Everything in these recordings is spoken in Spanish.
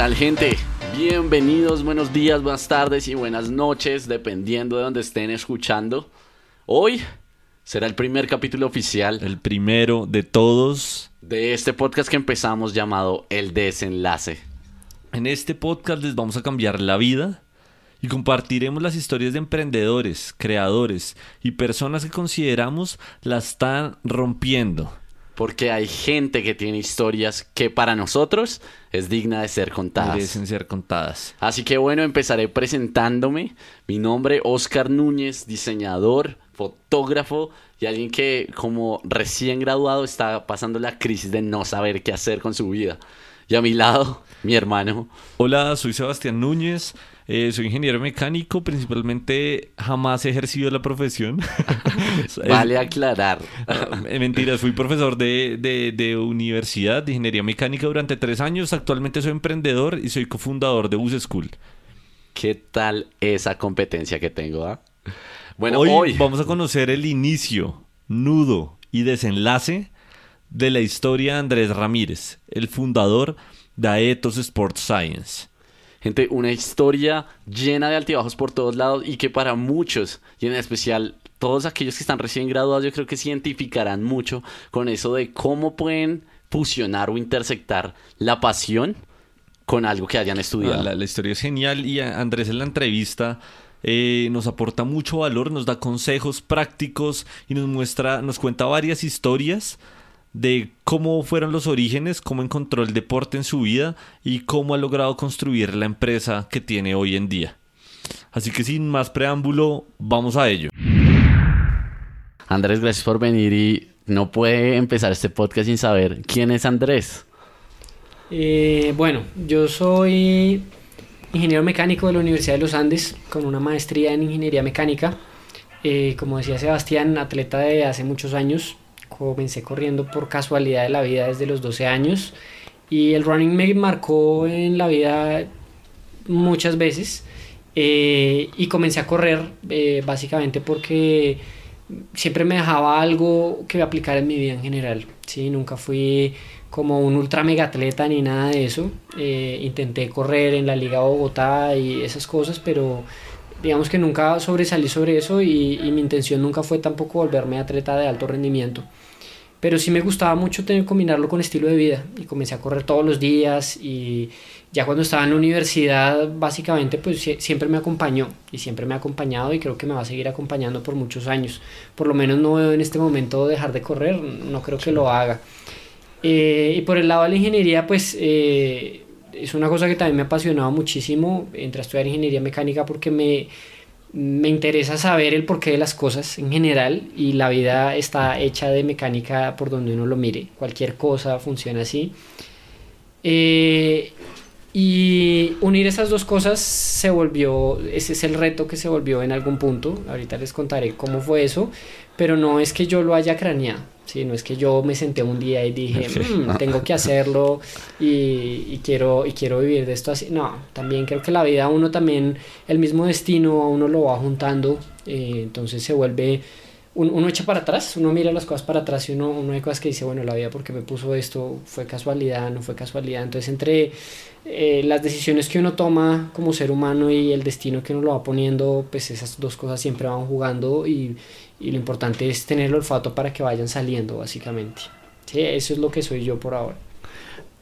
tal gente? Bienvenidos, buenos días, buenas tardes y buenas noches, dependiendo de donde estén escuchando. Hoy será el primer capítulo oficial El primero de todos. de este podcast que empezamos llamado El Desenlace. En este podcast les vamos a cambiar la vida y compartiremos las historias de emprendedores, creadores y personas que consideramos la están rompiendo. Porque hay gente que tiene historias que para nosotros es digna de ser contadas. Merecen ser contadas. Así que bueno, empezaré presentándome. Mi nombre, Oscar Núñez, diseñador, fotógrafo y alguien que como recién graduado está pasando la crisis de no saber qué hacer con su vida. Y a mi lado, mi hermano. Hola, soy Sebastián Núñez. eh, soy ingeniero mecánico, principalmente jamás he ejercido la profesión. Vale aclarar. Eh, Mentiras, fui profesor de, de- de universidad de ingeniería mecánica durante tres años. Actualmente soy emprendedor y soy cofundador de Bus School. ¿Qué tal esa competencia que tengo? ah? Bueno, hoy, hoy, vamos a conocer el inicio, nudo y desenlace de la historia de Andrés Ramírez, el fundador de Aetos Sport Science. gente, una historia llena de altibajos por todos lados y que para muchos, y en especial todos aquellos que están recién graduados, yo creo que se identificarán mucho con eso de cómo pueden fusionar o intersectar la pasión con algo que hayan estudiado. La, la historia es genial y Andrés en la entrevista eh, nos aporta mucho valor, nos da consejos prácticos y nos muestra, nos cuenta varias historias de cómo fueron los orígenes, cómo encontró el deporte en su vida y cómo ha logrado construir la empresa que tiene hoy en día. Así que sin más preámbulo, vamos a ello. Andrés, gracias por venir y no puede empezar este podcast sin saber quién es Andrés. Eh, bueno, yo soy ingeniero mecánico de la Universidad de los Andes con una maestría en ingeniería mecánica. Eh, como decía Sebastián, atleta de hace muchos años. Comencé corriendo por casualidad de la vida desde los 12 años y el running me marcó en la vida muchas veces eh, y comencé a correr eh, básicamente porque siempre me dejaba algo que aplicar en mi vida en general. ¿sí? Nunca fui como un ultra mega atleta ni nada de eso. Eh, intenté correr en la Liga Bogotá y esas cosas, pero digamos que nunca sobresalí sobre eso y, y mi intención nunca fue tampoco volverme atleta de alto rendimiento. Pero sí me gustaba mucho tener, combinarlo con estilo de vida y comencé a correr todos los días y ya cuando estaba en la universidad básicamente pues sie- siempre me acompañó y siempre me ha acompañado y creo que me va a seguir acompañando por muchos años. Por lo menos no veo en este momento dejar de correr, no creo que lo haga. Eh, y por el lado de la ingeniería pues eh, es una cosa que también me ha apasionado muchísimo. Entré a estudiar ingeniería mecánica porque me, me interesa saber el porqué de las cosas en general y la vida está hecha de mecánica por donde uno lo mire. Cualquier cosa funciona así. Eh, y unir esas dos cosas se volvió, ese es el reto que se volvió en algún punto. Ahorita les contaré cómo fue eso, pero no es que yo lo haya craneado. ¿sí? No es que yo me senté un día y dije, "Mm, tengo que hacerlo y, y quiero, y quiero vivir de esto así. No, también creo que la vida uno también, el mismo destino a uno lo va juntando, eh, entonces se vuelve, un- uno echa para atrás, uno mira las cosas para atrás y uno, uno hay cosas que dice, bueno, la vida porque me puso esto, fue casualidad, no fue casualidad. Entonces entre eh, las decisiones que uno toma como ser humano y el destino que uno lo va poniendo, pues esas dos cosas siempre van jugando y, y lo importante es tener el olfato para que vayan saliendo, básicamente. Sí, eso es lo que soy yo por ahora.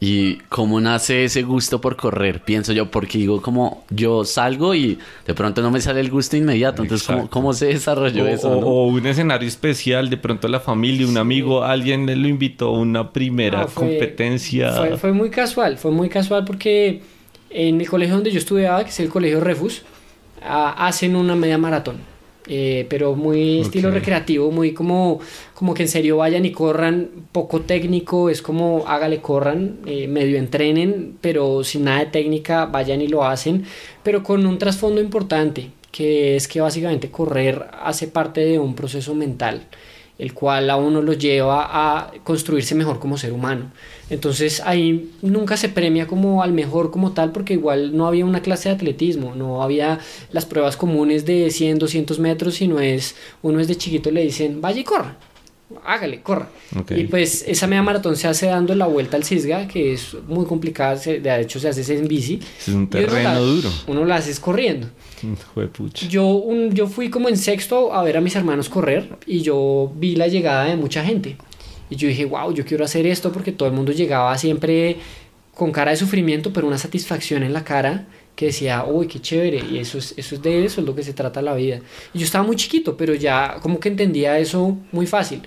¿Y cómo nace ese gusto por correr? Pienso yo, porque digo, como yo salgo y de pronto no me sale el gusto inmediato. Entonces, ¿cómo, se desarrolló O, eso? o- no? o un escenario especial, de pronto la familia, un amigo, alguien lo invitó a una primera No, fue- competencia. Fue, fue muy casual, fue muy casual porque en el colegio donde yo estudiaba, que es el colegio Refus, hacen una media maratón. Eh, pero muy estilo Ok. recreativo, muy como, como que en serio vayan y corran, poco técnico, es como hágale corran, eh, medio entrenen, pero sin nada de técnica, vayan y lo hacen, pero con un trasfondo importante, que es que básicamente correr hace parte de un proceso mental el cual a uno lo lleva a construirse mejor como ser humano. Entonces ahí nunca se premia como al mejor como tal porque igual no había una clase de atletismo, no había las pruebas comunes de 100, 200 metros, sino es, uno es de chiquito le dicen, vaya y corra. Hágale, corra. Ok. Y pues esa media maratón se hace dando la vuelta al Cisga, que es muy complicada, se- de hecho se hace en bici. Es un uno terreno la- duro. Uno la hace corriendo. Juepucha. Yo, un, yo fui como en sexto a ver a mis hermanos correr y yo vi la llegada de mucha gente. Y yo dije, wow, yo quiero hacer esto porque todo el mundo llegaba siempre con cara de sufrimiento, pero una satisfacción en la cara que decía, uy, qué chévere. Y eso es, eso es de eso, es lo que se trata la vida. Y yo estaba muy chiquito, pero ya como que entendía eso muy fácil.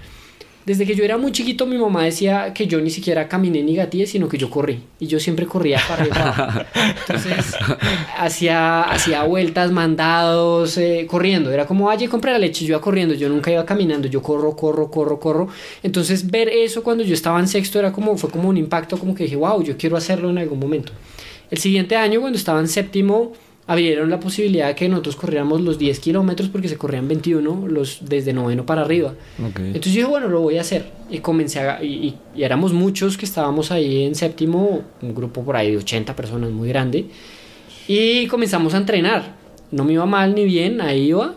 Desde que yo era muy chiquito, mi mamá decía que yo ni siquiera caminé ni gateé, sino que yo corrí. Y yo siempre corría para arriba. Entonces, hacía, hacía vueltas, mandados, eh, corriendo. Era como, vaya, compré la leche. Yo iba corriendo, yo nunca iba caminando. Yo corro, corro, corro, corro. Entonces, ver eso cuando yo estaba en sexto era como, fue como un impacto, como que dije, wow, yo quiero hacerlo en algún momento. El siguiente año, cuando estaba en séptimo, abrieron la posibilidad de que nosotros corriéramos los 10 kilómetros porque se corrían 21 los, desde noveno para arriba. Ok. Entonces yo dije, bueno, lo voy a hacer. Y comencé a... Y, y- y éramos muchos que estábamos ahí en séptimo, un grupo por ahí de 80 personas, muy grande. Y comenzamos a entrenar. No me iba mal ni bien, ahí iba.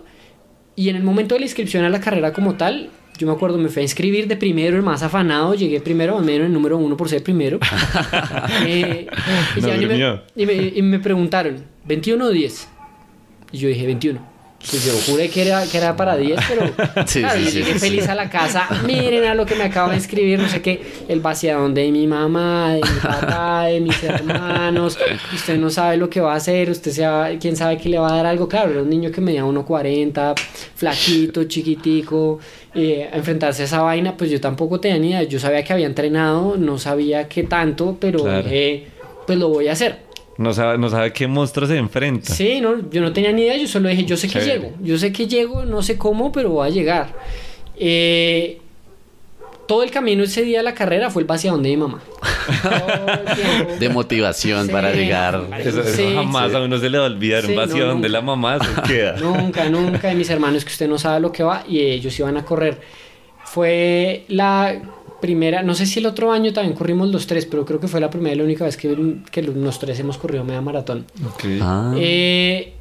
Y en el momento de la inscripción a la carrera como tal, yo me acuerdo, me fui a inscribir de primero, el más afanado, llegué primero, al menos el número uno por ser primero. Eh, y, No ni me, y, me, y me preguntaron, ¿21 o 10? Y yo dije, 21. Pues yo juré que era, que era para 10, pero Sí, claro, sí, yo sí, llegué sí. feliz a la casa. Miren a lo que me acaba de escribir, no sé qué, el vaciadón de mi mamá, de mi papá, de mis hermanos. Usted no sabe lo que va a hacer, usted sabe, quién sabe que le va a dar algo. Claro, era un niño que medía 1,40, flaquito, chiquitico. eh, a enfrentarse a esa vaina, pues yo tampoco tenía ni idea. Yo sabía que había entrenado, no sabía qué tanto, pero Claro. dije, pues lo voy a hacer. No sabe, no sabe qué monstruo se enfrenta. Sí, no, yo no tenía ni idea, yo solo dije, yo sé que Chévere. llego, yo sé que llego, no sé cómo, pero voy a llegar. Eh, todo el camino ese día de la carrera fue el vaciadón de mi mamá. De motivación Sí, para llegar. Eso, eso Sí, jamás sí. a uno se le va a olvidar Sí, un no, vacío donde la mamá se queda. Nunca, nunca. Y mis hermanos que usted no sabe lo que va y ellos iban a correr. Fue la primera, no sé si el otro año también corrimos los tres, pero creo que fue la primera y la única vez que, que los tres hemos corrido media maratón. Ok. Ah. Eh,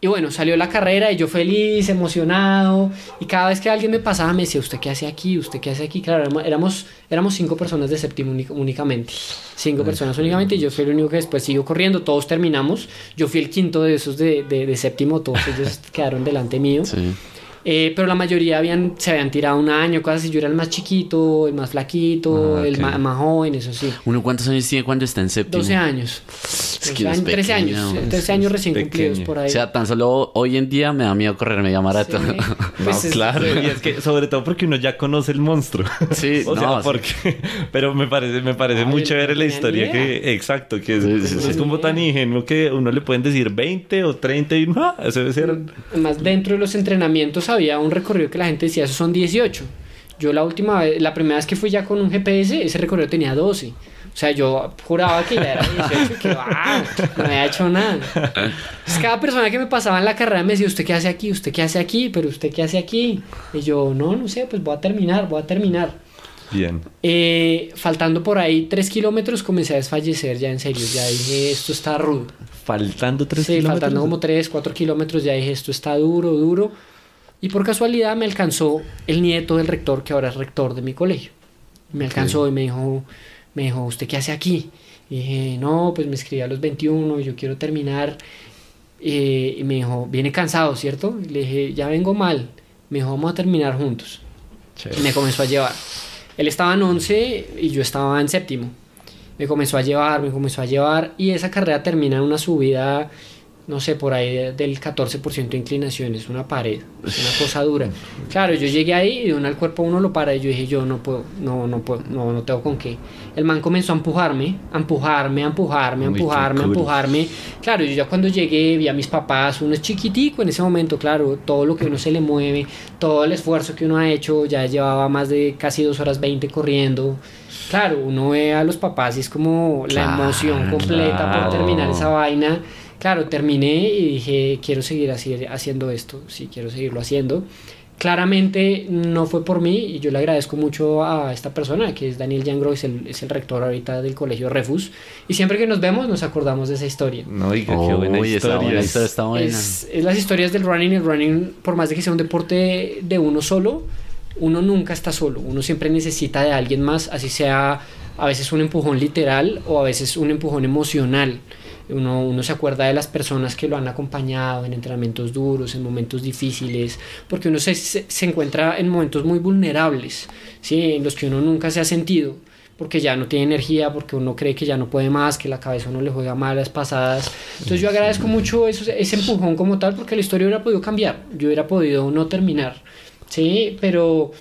y bueno, salió la carrera y yo feliz, emocionado. Y cada vez que alguien me pasaba me decía, ¿usted qué hace aquí? ¿Usted qué hace aquí? Claro, éramos- éramos, cinco personas de séptimo únic- únicamente. Cinco personas únicamente y yo fui el único que después siguió corriendo. Todos terminamos. Yo fui el quinto de esos de, de- de séptimo. Todos ellos quedaron delante mío. Sí. Eh, pero la mayoría habían, se habían tirado un año, cosas así. Yo era el más chiquito, el más flaquito, Ah, el ok. ma- más, joven, eso sí. ¿Uno cuántos años tiene cuando está en séptimo? 12 años. Es 12 que años, es 13 pequeño. años. 13 años recién Pequeño. cumplidos por ahí. O sea, tan solo hoy en día me da miedo correr media maratón. Sí. No, Pues es- claro, y es que sobre todo porque uno ya conoce el monstruo. Sí, o sea, no, porque pero me parece me parece Ay, muy no chévere la historia que exacto, que es, Sí, sí, es como tan ingenuo que uno le pueden decir 20 o 30 y no, eso debe ser Además, dentro de los entrenamientos había un recorrido que la gente decía, esos son 18. Yo la última vez, la primera vez que fui ya con un GPS, ese recorrido tenía 12. O sea, yo juraba que ya era 18 y que ah, no había hecho nada. Entonces, cada persona que me pasaba en la carrera me decía, ¿usted qué hace aquí? ¿Usted qué hace aquí? ¿Pero usted qué hace aquí? Y yo, no, no sé, pues voy a terminar, voy a terminar. bien. Eh, faltando por ahí 3 kilómetros comencé a desfallecer ya en serio. Ya dije, esto está rudo. Faltando 3 Sí, faltando como 3, 4 kilómetros, ya dije, esto está duro, duro. Y por casualidad me alcanzó el nieto del rector, que ahora es rector de mi colegio. Me alcanzó y me dijo, me dijo, ¿usted qué hace aquí? Y dije, no, pues me escribí a los 21 y yo quiero terminar. Eh, y me dijo, viene cansado, ¿cierto? Y le dije, ya vengo mal. Me dijo, vamos a terminar juntos. Y me comenzó a llevar. Él estaba en 11 y yo estaba en séptimo. Me comenzó a llevar, me comenzó a llevar y esa carrera termina en una subida, no sé, por ahí de- del 14% de inclinación, es una pared, es una cosa dura. Claro, yo llegué ahí y de una al cuerpo uno lo para y yo dije, yo no puedo, no, no puedo, no, no tengo con qué. El man comenzó a empujarme, a empujarme, a empujarme, a empujarme, a empujarme. Claro, yo ya cuando llegué vi a mis papás, uno es chiquitico en ese momento, claro, todo lo que uno se le mueve, todo el esfuerzo que uno ha hecho, ya llevaba más de casi dos horas 20 corriendo. Claro, uno ve a los papás y es como la emoción completa claro. por terminar esa vaina. Claro, terminé y dije, quiero seguir así, haciendo esto, sí, quiero seguirlo haciendo. Claramente no fue por mí y yo le agradezco mucho a esta persona que es Daniel Yangro, es el, es el rector ahorita del colegio Refus. Y siempre que nos vemos nos acordamos de esa historia. No, oiga, qué buena historia. buena historia está buena. Es, es las historias del running. El running, por más de que sea un deporte de uno solo, uno nunca está solo, uno siempre necesita de alguien más, así sea a veces un empujón literal o a veces un empujón emocional. Uno, uno, se acuerda de las personas que lo han acompañado en entrenamientos duros, en momentos difíciles, porque uno se, se, se encuentra en momentos muy vulnerables, ¿sí? en los que uno nunca se ha sentido porque ya no tiene energía, porque uno cree que ya no puede más, que la cabeza uno le juega malas pasadas. Entonces yo agradezco mucho eso, ese empujón como tal, porque la historia hubiera podido cambiar, yo hubiera podido no terminar, ¿sí? Pero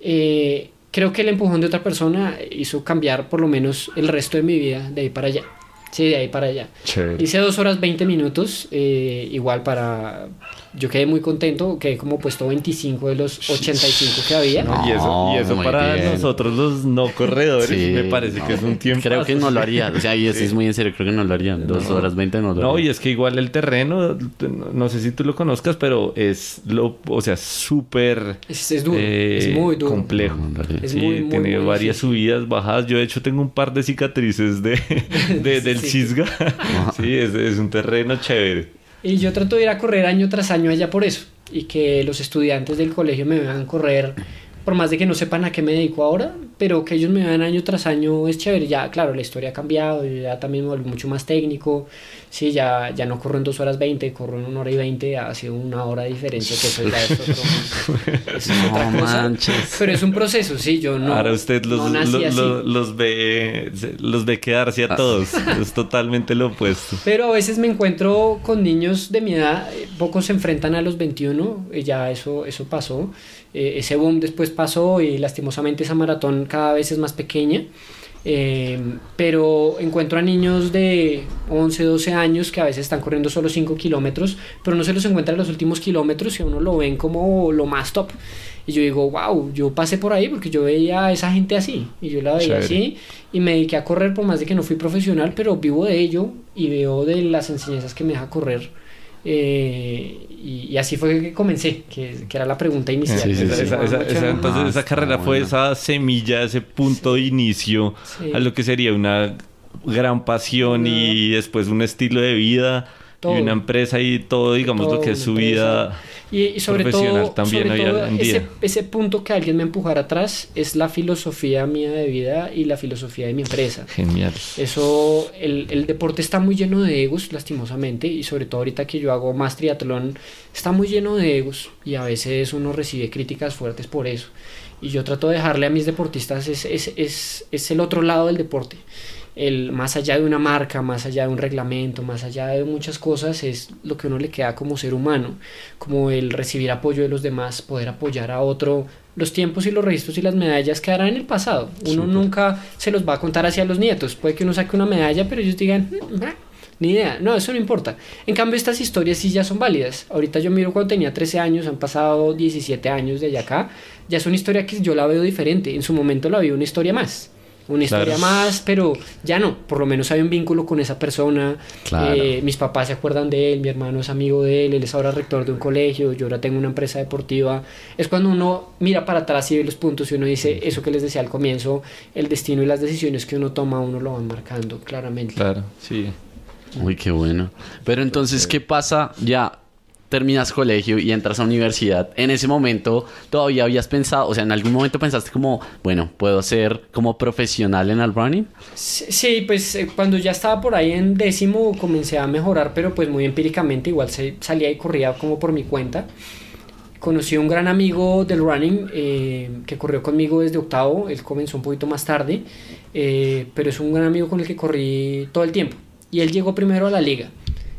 eh, creo que el empujón de otra persona hizo cambiar por lo menos el resto de mi vida de ahí para allá. Sí, de ahí para allá. Chévere. Hice dos horas 20 minutos, eh, igual para... Yo quedé muy contento, quedé como puesto 25 de los 85 que había. y eso, y eso para bien. nosotros los no corredores Sí, me parece que es un tiempo. Creo que no lo haría. O sea, y eso es muy en serio, creo que no lo haría. Dos horas veinte no lo No, y es que igual el terreno, no- sé si tú lo conozcas, pero es lo, o sea, súper Es, es duro, eh, es muy duro. complejo. Es Sí, muy, muy, tiene muy varias difícil. subidas, bajadas. Yo de hecho tengo un par de cicatrices de, de- del Sí. Cisga. sí, es, es un terreno chévere. Y yo trato de ir a correr año tras año allá por eso. Y que los estudiantes del colegio me vean correr, por más de que no sepan a qué me dedico ahora, pero que ellos me vean año tras año es chévere. Ya, claro, la historia ha cambiado, yo ya también me volví mucho más técnico. Sí, ya, ya no corro en 2 horas 20, corro en 1 hora y 20, ha sido una hora de diferencia, que eso ya es, otro- eso es otra No cosa. manches. Pero es un proceso, sí, yo no. Ahora usted los, no nací los, así. los- los ve los ve quedarse a todos. es totalmente lo opuesto. Pero a veces me encuentro con niños de mi edad, eh, pocos se enfrentan a los 21, y ya eso, eso pasó. Eh, ese boom después pasó y lastimosamente esa maratón cada vez es más pequeña. Eh, pero encuentro a niños de 11, 12 años que a veces están corriendo solo 5 kilómetros, pero no se los encuentra en los últimos kilómetros y a uno lo ven como lo más top. Y yo digo, wow, yo pasé por ahí porque yo veía a esa gente así. Y yo la veía Chévere. así y me dediqué a correr por más de que no fui profesional, pero vivo de ello y veo de las enseñanzas que me deja correr. Eh, y, y así fue que comencé, que, que era la pregunta inicial. Sí, sí, Esa- sí. esa- esa- Mucho- esa- entonces Ah, esa carrera fue esa semilla, ese punto de inicio Sí. a lo que sería una gran pasión y después un estilo de vida Todo. y una empresa y todo, digamos, Todo, lo que es su vida. Y, y sobre profesional todo, también sobre hoy todo en ese, día. ese punto que alguien me empujara atrás es la filosofía mía de vida y la filosofía de mi empresa. Genial. Eso, el, el deporte está muy lleno de egos, lastimosamente, y sobre todo ahorita que yo hago más triatlón, está muy lleno de egos y a veces uno recibe críticas fuertes por eso. Y yo trato de dejarle a mis deportistas es, es, es, es el otro lado del deporte. El, más allá de una marca, más allá de un reglamento, más allá de muchas cosas, es lo que uno le queda como ser humano, como el recibir apoyo de los demás, poder apoyar a otro. Los tiempos y los registros y las medallas quedarán en el pasado. Uno nunca se los va a contar hacia los nietos. Puede que uno saque una medalla, pero ellos digan, "Mm, bah, ni idea. No, eso no importa. En cambio, estas historias sí ya son válidas. Ahorita yo miro cuando tenía 13 años, han pasado 17 años de allá acá. Ya es una historia que yo la veo diferente. En su momento la vi una historia más. Una historia Claro. más, pero ya no. Por lo menos hay un vínculo con esa persona. Claro. Eh, mis papás se acuerdan de él, mi hermano es amigo de él, él es ahora rector de un colegio, yo ahora tengo una empresa deportiva. Es cuando uno mira para atrás y ve los puntos y uno dice eso que les decía al comienzo, el destino y las decisiones que uno toma, uno lo van marcando claramente. Claro, sí. Uy, qué bueno. Pero entonces, ¿qué pasa? Ya terminas colegio y entras a universidad. En ese momento, ¿todavía habías pensado, o sea, en algún momento pensaste como, bueno, puedo ser como profesional en el running? Sí, pues eh, cuando ya estaba por ahí en décimo comencé a mejorar, pero pues muy empíricamente, igual salía y corría como por mi cuenta. Conocí a un gran amigo del running eh, que corrió conmigo desde octavo, él comenzó un poquito más tarde, eh, pero es un gran amigo con el que corrí todo el tiempo. Y él llegó primero a la liga.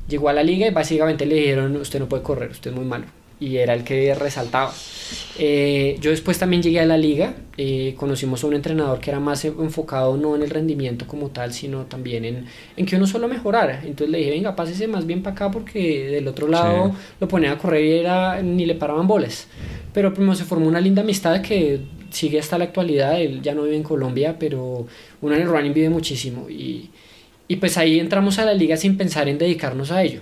Llegó a la liga y básicamente le dijeron, usted no puede correr, usted es muy malo. Y era el que resaltaba. Eh, yo después también llegué a la liga, eh, conocimos a un entrenador que era más en- enfocado no en el rendimiento como tal, sino también en, en que uno solo mejorara. Entonces le dije, venga, pásese más bien para acá porque del otro lado Sí. lo ponía a correr y era, ni le paraban bolas. Pero primero se formó una linda amistad que sigue hasta la actualidad. Él ya no vive en Colombia, pero uno en el running vive muchísimo. Y, y pues ahí entramos a la liga sin pensar en dedicarnos a ello.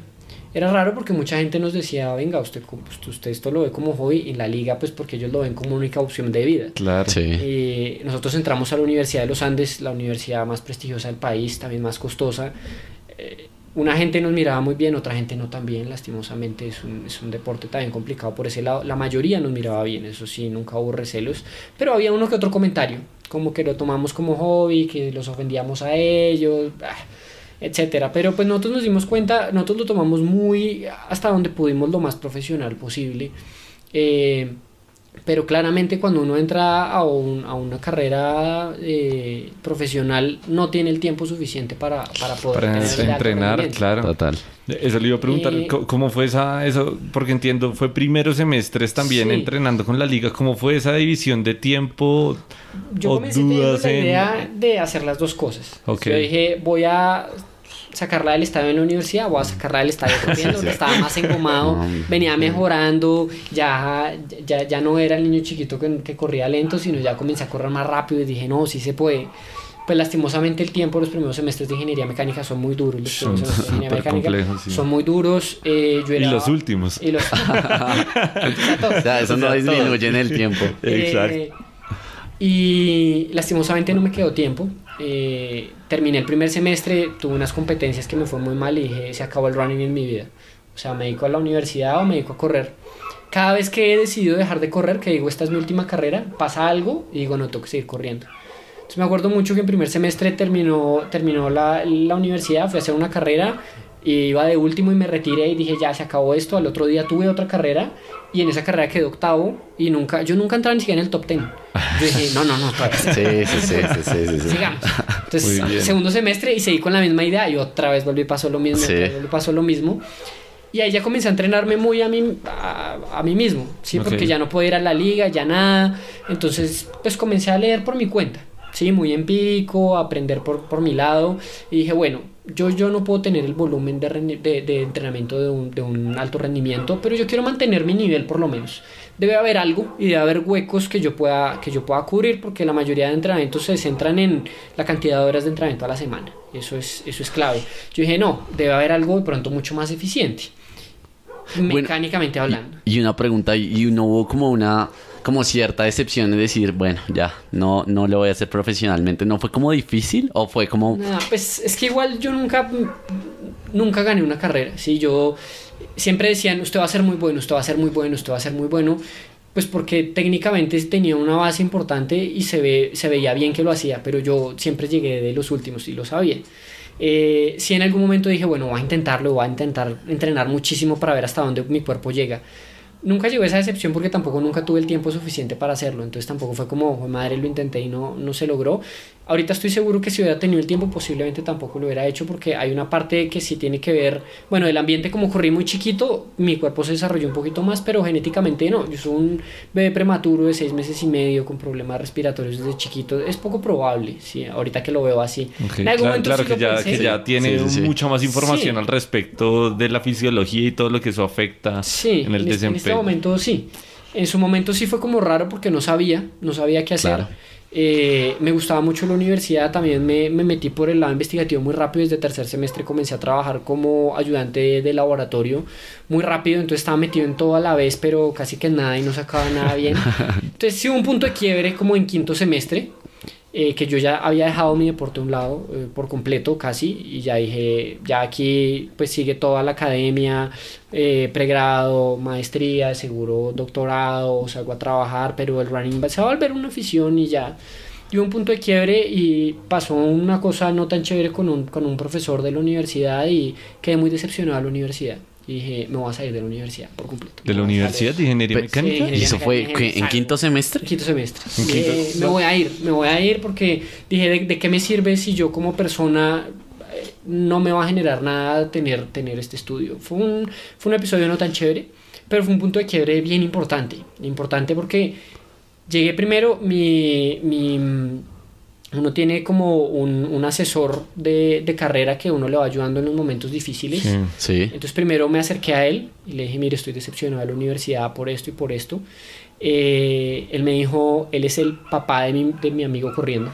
Era raro porque mucha gente nos decía, venga, usted, usted, usted esto lo ve como hobby, en la liga pues porque ellos lo ven como única opción de vida. Claro. Sí. Eh, nosotros entramos a la Universidad de los Andes, la universidad más prestigiosa del país, también más costosa. Eh, una gente nos miraba muy bien, otra gente no tan bien, lastimosamente es un, es un deporte también complicado por ese lado. La mayoría nos miraba bien, eso sí, nunca hubo recelos, pero había uno que otro comentario, como que lo tomamos como hobby, que los ofendíamos a ellos, ah, etcétera. Pero pues nosotros nos dimos cuenta, nosotros lo tomamos muy hasta donde pudimos lo más profesional posible. Eh, pero claramente cuando uno entra a, un- a una carrera eh, profesional no tiene el tiempo suficiente para, para poder Para tener entrenar, claro. Total. Eso le iba a preguntar, Eh, ¿cómo- ¿cómo fue esa, eso? Porque entiendo, fue primeros semestres también Sí. entrenando con la liga, ¿cómo fue esa división de tiempo? Yo o comencé teniendo dudas la en- idea de hacer las dos cosas. Yo dije, voy a sacarla del estadio en la universidad, voy a sacarla del estadio corriendo, estaba más engomado, venía mejorando, ya, ya, ya no era el niño chiquito que, que corría lento, sino ya comencé a correr más rápido y dije, no, sí se puede. Pues lastimosamente el tiempo, los primeros semestres de ingeniería mecánica son muy duros. Los Son primeros semestres de ingeniería mecánica sí. son muy duros. eh, yo Y los últimos. Y los... Ya todos. O sea, eso no disminuye en el tiempo. Exacto. Eh, y lastimosamente no me quedó tiempo. Eh, terminé el primer semestre, tuve unas competencias que me fue muy mal y dije, se acabó el running en mi vida. O sea, me dedico a la universidad o me dedico a correr. Cada vez que he decidido dejar de correr, que digo, esta es mi última carrera, pasa algo y digo, no, tengo que seguir corriendo. Entonces me acuerdo mucho que en primer semestre terminó, terminó la, la universidad, fui a hacer una carrera y iba de último y me retiré y dije, ya se acabó esto. Al otro día tuve otra carrera y en esa carrera quedé octavo y nunca, yo nunca entraba ni siquiera en el top ten. Yo dije, no, no, no, todavía Sí, sí, sí, sí, sí, sí, sí. sigamos. Entonces, segundo semestre y seguí con la misma idea y otra vez volví pasó lo mismo, Sí. otra vez volví y pasó lo mismo. Y ahí ya comencé a entrenarme muy a mí, a, a mí mismo, ¿sí? Porque ya no podía ir a la liga, ya nada. Entonces, pues comencé a leer por mi cuenta, ¿sí? Muy empírico, aprender por, por mi lado. Y dije, bueno, yo, yo no puedo tener el volumen de, de, de entrenamiento de un, de un alto rendimiento, pero yo quiero mantener mi nivel por lo menos. Debe haber algo y debe haber huecos que yo pueda, que yo pueda cubrir, porque la mayoría de entrenamientos se centran en la cantidad de horas de entrenamiento a la semana. Eso es, eso es clave. Yo dije, no, debe haber algo de pronto mucho más eficiente. Bueno, Mecánicamente hablando. Y una pregunta, y no hubo como una, como cierta decepción de decir, bueno, ya, no, no lo voy a hacer profesionalmente. ¿No fue como difícil? ¿O fue como, pues es que igual yo nunca, nunca gané una carrera. Sí, yo siempre decían, usted va a ser muy bueno, usted va a ser muy bueno, usted va a ser muy bueno. Pues porque técnicamente tenía una base importante y se, ve, se veía bien que lo hacía, pero yo siempre llegué de los últimos y lo sabía. Eh, si en algún momento dije, bueno, voy a intentarlo, voy a intentar entrenar muchísimo para ver hasta dónde mi cuerpo llega. Nunca llegó esa decepción porque tampoco nunca tuve el tiempo suficiente para hacerlo, entonces tampoco fue como, "Jue madre, lo intenté y no, no se logró. Ahorita estoy seguro que si hubiera tenido el tiempo posiblemente tampoco lo hubiera hecho porque hay una parte que sí tiene que ver, bueno, el ambiente como corrí muy chiquito, mi cuerpo se desarrolló un poquito más, pero genéticamente no, yo soy un bebé prematuro de seis meses y medio con problemas respiratorios desde chiquito, es poco probable, sí, ahorita que lo veo así. En algún claro, momento claro sí que, lo ya, pensé. que ya tiene Sí, sí, sí. mucha más información Sí. al respecto de la fisiología y todo lo que eso afecta Sí, en el en, este, en desempeño. este momento sí. En su momento sí fue como raro porque no sabía, no sabía qué hacer. Claro. Eh, me gustaba mucho la universidad, también me, me metí por el lado investigativo muy rápido. Desde tercer semestre comencé a trabajar como ayudante de laboratorio muy rápido, entonces estaba metido en todo a la vez, pero casi que nada y no sacaba nada bien. Entonces sí hubo un punto de quiebre como en quinto semestre, eh, que yo ya había dejado mi deporte a un lado eh, por completo casi y ya dije, ya aquí pues sigue toda la academia, eh, pregrado, maestría, seguro doctorado, salgo a trabajar, pero el running se va a volver una afición y ya. Y un punto de quiebre y pasó una cosa no tan chévere con un, con un profesor de la universidad y quedé muy decepcionado de la universidad. Y dije, me voy a salir de la universidad por completo. ¿De la Universidad de. Ingeniería Mecánica? Sí, ¿Y ingeniería eso fue mecánica, que en quinto semestre? Quinto semestre. En quinto- Eh, me voy a ir, me voy a ir porque dije, ¿de, de qué me sirve si yo como persona eh, no me va a generar nada tener, tener este estudio? Fue un, fue un episodio no tan chévere, pero fue un punto de quiebre bien importante. Importante porque llegué primero, mi... mi uno tiene como un, un asesor de, de carrera que uno le va ayudando en los momentos difíciles. Sí. Sí. Entonces primero me acerqué a él y le dije, mire, estoy decepcionado de la universidad por esto y por esto. Eh, él me dijo, él es el papá de mi, de mi amigo corriendo.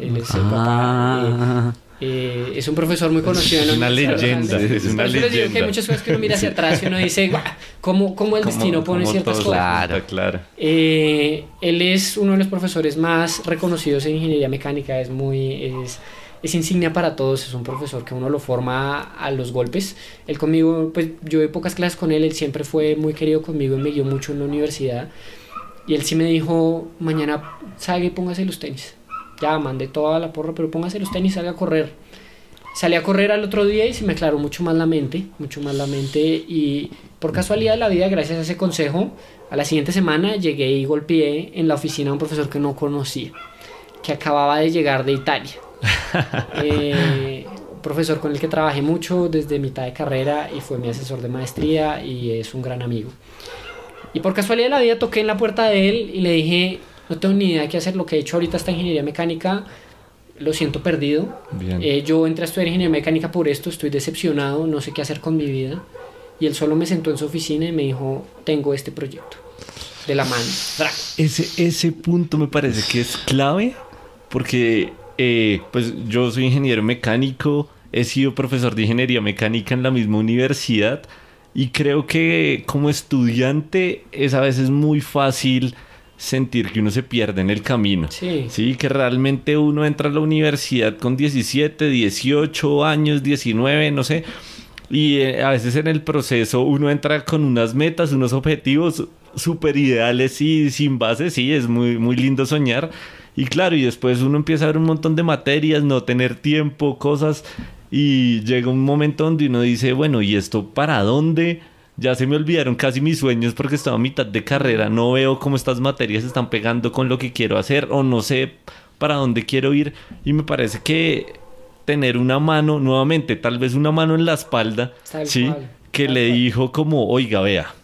Él es el papá. Eh, eh, es un profesor muy conocido Es una leyenda, es una les digo que leyenda. hay muchas cosas que uno mira hacia atrás y uno dice, "Guau, ¿cómo, cómo el Como- destino pone ciertas todo cosas? Claro. claro. Eh, él es uno de los profesores más reconocidos en ingeniería mecánica, es muy, es, es insignia para todos, es un profesor que uno lo forma a los golpes. Él conmigo, pues yo de pocas clases con él, él siempre fue muy querido conmigo y me guió mucho en la universidad. Y él sí me dijo, mañana salga y póngase los tenis. Ya, mandé toda la porra, pero póngase los tenis y salga a correr. Salí a correr al otro día y se me aclaró mucho más la mente, mucho más la mente y por casualidad de la vida, gracias a ese consejo, a la siguiente semana llegué y golpeé en la oficina a un profesor que no conocía, que acababa de llegar de Italia. Eh, profesor con el que trabajé mucho desde mitad de carrera y fue mi asesor de maestría y es un gran amigo. Y por casualidad de la vida toqué en la puerta de él y le dije, no tengo ni idea de qué hacer, lo que he hecho ahorita esta ingeniería mecánica, lo siento perdido. Eh, yo entré a estudiar ingeniería mecánica por esto, estoy decepcionado, no sé qué hacer con mi vida. Y él solo me sentó en su oficina y me dijo, tengo este proyecto. De la mano. Ese, ese punto me parece que es clave porque eh, pues yo soy ingeniero mecánico, he sido profesor de ingeniería mecánica en la misma universidad y creo que como estudiante es a veces muy fácil sentir que uno se pierde en el camino. Sí. Sí, que realmente uno entra a la universidad con 17, 18 años, 19, no sé. Y eh, a veces en el proceso uno entra con unas metas, unos objetivos súper ideales y sin base, sí, es muy, muy lindo soñar. Y claro, y después uno empieza a ver un montón de materias, no tener tiempo, cosas, y llega un momento donde uno dice, bueno, ¿y esto para dónde? Ya se me olvidaron casi mis sueños porque estaba a mitad de carrera, no veo cómo estas materias están pegando con lo que quiero hacer o no sé para dónde quiero ir. Y me parece que tener una mano, nuevamente, tal vez una mano en la espalda, ¿sí? Que le dijo como, oiga, vea,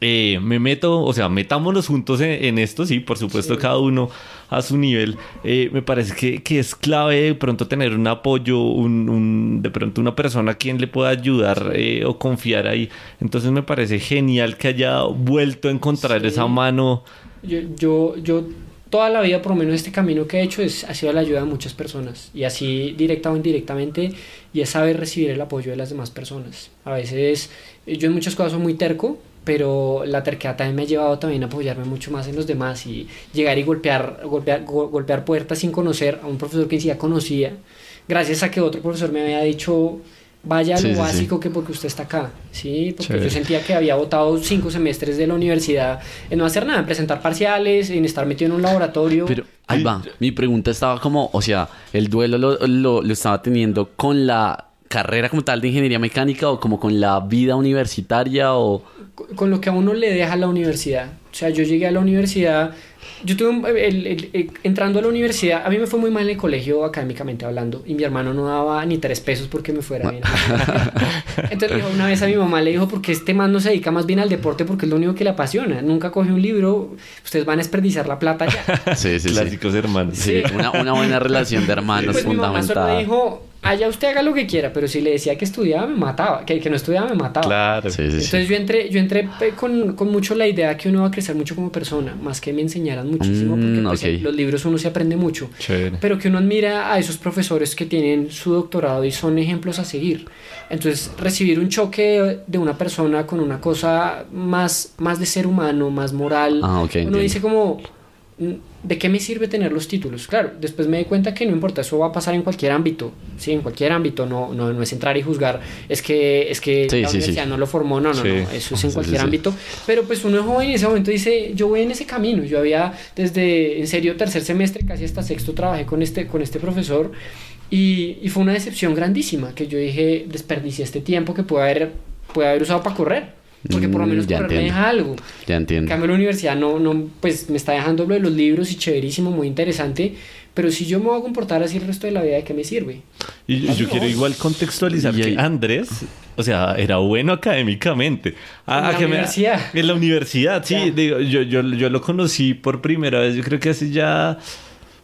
eh, me meto, o sea, metámonos juntos en, esto, sí, por supuesto, cada uno a su nivel. Eh, me parece que, que, es clave de pronto tener un apoyo, un, de pronto una persona a quien le pueda ayudar eh, o confiar ahí. Entonces me parece genial que haya vuelto a encontrar esa mano. Yo, yo, yo toda la vida, por lo menos este camino que he hecho, es, ha sido la ayuda de muchas personas. Y así, directa o indirectamente, y es saber recibir el apoyo de las demás personas. A veces, yo en muchas cosas soy muy terco, pero la terquedad también me ha llevado también a apoyarme mucho más en los demás y llegar y golpear, golpear, golpear puertas sin conocer a un profesor que ya conocía, gracias a que otro profesor me había dicho, vaya a lo básico que porque usted está acá, ¿sí? Porque yo sentía que había votado cinco semestres de la universidad en no hacer nada, en presentar parciales, en estar metido en un laboratorio. Pero ahí va, mi pregunta estaba como, o sea, el duelo lo, lo, lo estaba teniendo con la carrera como tal de ingeniería mecánica o como con la vida universitaria o con lo que a uno le deja la universidad. O sea, yo llegué a la universidad, yo tuve, el, entrando a la universidad, a mí me fue muy mal en el colegio académicamente hablando, y mi hermano no daba ni tres pesos porque me fuera bien. Entonces una vez a mi mamá le dijo, porque este man no se dedica más bien al deporte porque es lo único que le apasiona, nunca coge un libro, ustedes van a desperdiciar la plata ya. Sí, sí, Clásicos hermanos. Sí, una, una, buena relación de hermanos pues fundamental. Mi mamá dijo, allá usted haga lo que quiera, pero si le decía que estudiaba, me mataba, que, que no estudiaba, me mataba. Claro. Sí, sí, Entonces yo entré, yo entré con, con, mucho la idea que uno va a crecer mucho como persona, más que me enseñaran muchísimo, porque mm, pues, los libros uno se aprende mucho, pero que uno admira a esos profesores que tienen su doctorado y son ejemplos a seguir. Entonces recibir un choque de una persona con una cosa más, más de ser humano, más moral, ah, uno dice como ¿de qué me sirve tener los títulos? Claro, después me di cuenta que no importa, eso va a pasar en cualquier ámbito, sí, en cualquier ámbito, no, no, no es entrar y juzgar, es que, es que la universidad no lo formó, no, no, no, eso es en cualquier ámbito, pero pues uno es joven en ese momento dice, yo voy en ese camino, yo había desde, en serio, tercer semestre, casi hasta sexto, trabajé con este, con este profesor y, y fue una decepción grandísima, que yo dije, desperdicié este tiempo que puede haber, puede haber usado para correr porque por lo menos mm, correr me deja algo. Ya entiendo. En cambio, la universidad no, no, pues me está dejando lo de los libros y chéverísimo, muy interesante. Pero si yo me voy a comportar así el resto de la vida, ¿de qué me sirve? Y yo quiero igual contextualizar que Andrés, o sea, era bueno académicamente. Ah, en la universidad. en la universidad, sí. Digo, yo, yo, yo lo conocí por primera vez, yo creo que hace ya